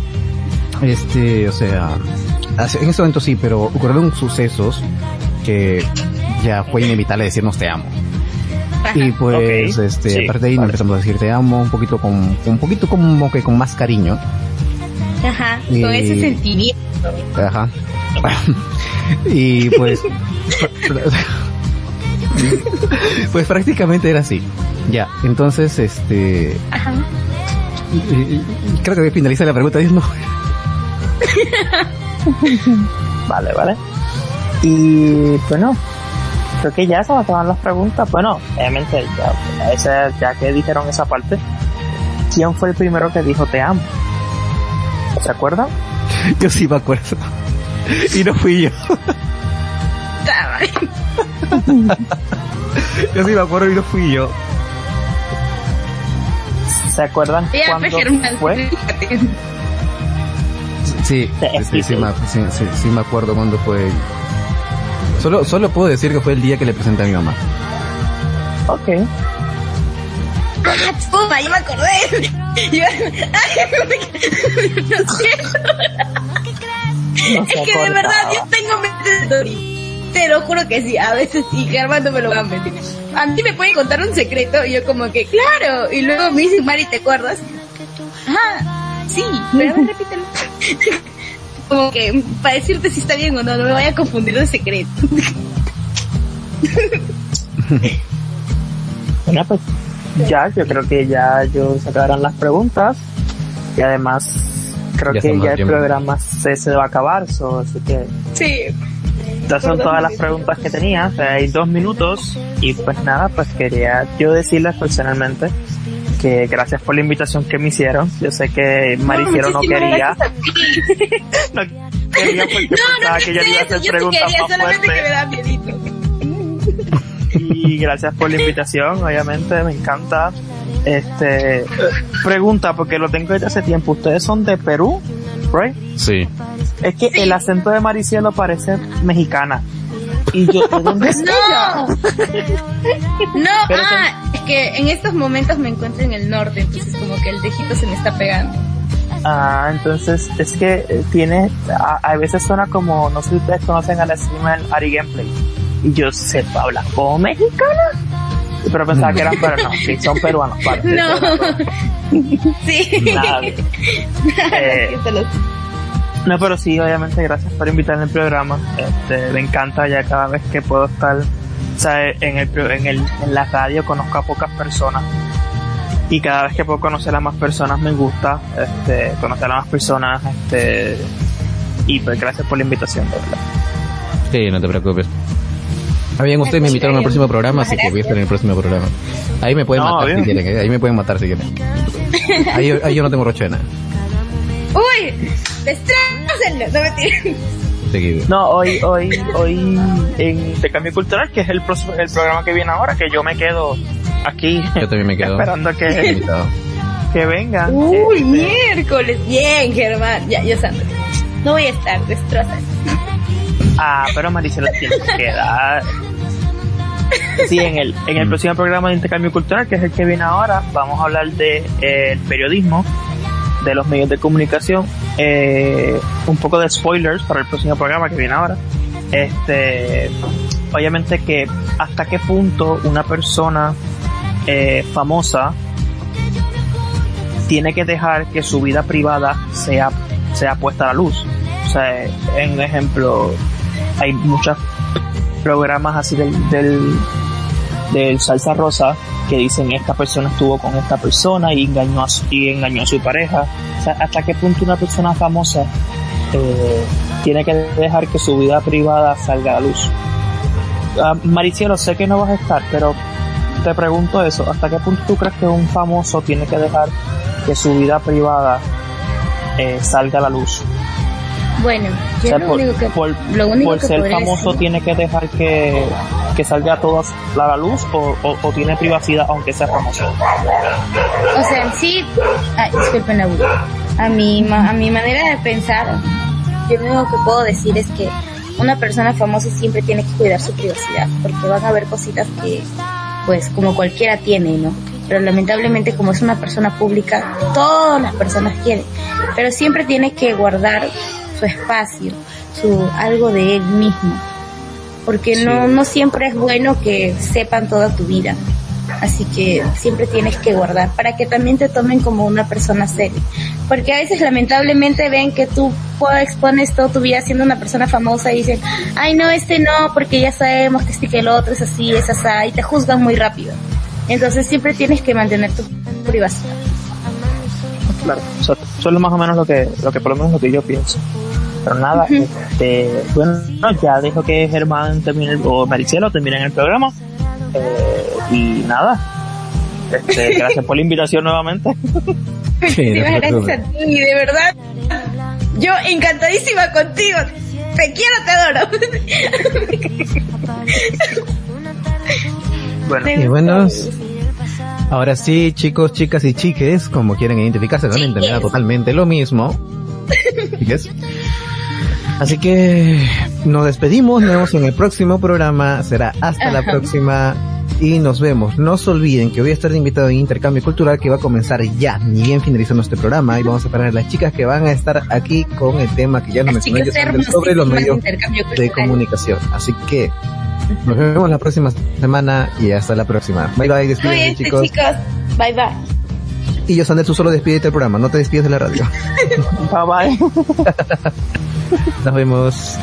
este, o sea, en ese momento sí, pero ocurrieron sucesos que ya fue inevitable decirnos te amo. Y pues, este, aparte de ahí nos empezamos a decir te amo un poquito con, un poquito como que con más cariño. Ajá, con ese sentimiento. Ajá. y pues, pues prácticamente era así. Ya, entonces, este... Ajá. Creo que finaliza la pregunta mismo. vale, vale. Y bueno, creo que ya se acaban las preguntas. Bueno, obviamente, ya, ya que dijeron esa parte, ¿quién fue el primero que dijo te amo? ¿Se acuerdan? Yo sí me acuerdo. Y no fui yo. yo sí me acuerdo y no fui yo. ¿Se acuerdan cuándo fue? Sí, sí, sí, sí, me acuerdo cuándo fue. Solo, solo puedo decir que fue el día que le presenté a mi mamá. Ok. ¡Ah! ¡Ya me acordé! Yo, no es que de verdad yo tengo mente de te lo juro que sí, a veces sí, Germán no me lo va a mentir. A mí me puede contar un secreto y yo como que, claro, y luego me dice, Mari, ¿te acuerdas? Ah, sí, pero a ver, repítelo. como que, para decirte si está bien o no, no me vaya a confundir de secreto. bueno, pues ya, yo creo que ya yo se acabarán las preguntas y además creo que ya el programa se, se va a acabar, so, así que... Sí. Estas son todas las preguntas que tenía. hay dos minutos y pues nada, pues quería yo decirles personalmente que gracias por la invitación que me hicieron. Yo sé que Mariciero no, quería. no quería porque pensaba que yo iba a hacer preguntas más fuertes. Y gracias por la invitación, obviamente, me encanta. Este, pregunta, porque lo tengo desde hace tiempo. ¿Ustedes son de Perú? Right? Sí. Es que el acento de Maricielo parece mexicana. Y yo, ¿de dónde es No, no ah, es que en estos momentos me encuentro en el norte, entonces como que el tejito se me está pegando. Ah, entonces es que eh, tiene, a, veces suena como, no sé si ustedes conocen a la streamer Ari Gameplay. Yo sé, habla como mexicana. Pero pensaba que eran, pero no, sí, son peruanos, vale. No. sí. Nada. Eh, no, pero sí, obviamente, gracias por invitarme al programa. Este, me encanta ya cada vez que puedo estar, En, el, en, el, en la radio conozco a pocas personas. Y cada vez que puedo conocer a más personas me gusta, este, conocer a más personas, este, y pues gracias por la invitación, de verdad. Sí, no te preocupes. Bien, ustedes me invitaron al próximo programa, así que voy a estar en el próximo programa. Ahí me pueden matar si quieren, ¿eh? ahí me pueden matar si quieren. Ahí, ahí yo no tengo roche de nada. Uy, destrácenlo, no me No, hoy, hoy, hoy en Intercambio Cultural, que es el, el programa que viene ahora, que yo me quedo aquí. Yo también me quedo. Esperando que, que venga. Uy, este, miércoles. Bien, Germán. Ya, yo santo. No voy a estar, destrozas. Ah, pero Maricela tiene que quedar. Sí, en el, en el próximo programa de intercambio cultural, que es el que viene ahora, vamos a hablar de eh, periodismo, de los medios de comunicación, eh, un poco de spoilers para el próximo programa que viene ahora. Este, obviamente que hasta qué punto una persona eh, famosa tiene que dejar que su vida privada sea, sea puesta a la luz. O sea, en un ejemplo, hay muchos programas así del, del, salsa rosa que dicen esta persona estuvo con esta persona y engañó a su, y engañó a su pareja. O sea, hasta qué punto una persona famosa eh, tiene que dejar que su vida privada salga a la luz. Uh, Maricielo, sé que no vas a estar, pero te pregunto eso, ¿hasta qué punto tú crees que un famoso tiene que dejar que su vida privada eh, salga a la luz? Bueno, yo lo, único que, lo único por ser famoso tiene que dejar que, que salga a la luz o, o, tiene privacidad aunque sea famoso. O sea, sí, ay, disculpen la a mi, a mi manera de pensar, yo lo único que puedo decir es que una persona famosa siempre tiene que cuidar su privacidad, porque van a haber cositas que, pues, como cualquiera tiene, ¿no? Pero lamentablemente como es una persona pública, todas las personas quieren, pero siempre tiene que guardar su espacio, su algo de él mismo, porque no, no siempre es bueno que sepan toda tu vida. Así que siempre tienes que guardar para que también te tomen como una persona seria. Porque a veces lamentablemente ven que tú expones toda tu vida siendo una persona famosa y dicen, ay no, este no, porque ya sabemos que este que el otro es así, es así, y te juzgan muy rápido. Entonces siempre tienes que mantener tu privacidad. Claro, eso, es más o menos lo que, lo que por lo menos lo que yo pienso. Pero nada, este, bueno, ya dejo que Germán termine, o Maricelo terminen el programa. Eh, y nada, este, gracias por la invitación nuevamente. Sí, gracias a ti, de verdad. Yo encantadísima contigo. Te quiero, te adoro. bueno, y buenos. Ahora sí, chicos, chicas y chiques, como quieren identificarse, van a entender totalmente lo mismo. ¿Chiques? Así que nos despedimos, nos vemos en el próximo programa, será hasta la próxima y nos vemos. No se olviden que voy a estar invitado en Intercambio Cultural que va a comenzar ya, ni bien finalizando este programa y vamos a parar a las chicas que van a estar aquí con el tema que ya nos mencioné sobre los medios de comunicación. Así que nos vemos la próxima semana y hasta la próxima. Bye bye, despídense chicos. chicos. Bye bye. Y yo, Sander, tú solo despídete del programa, no te despides de la radio. bye bye. Nos vemos.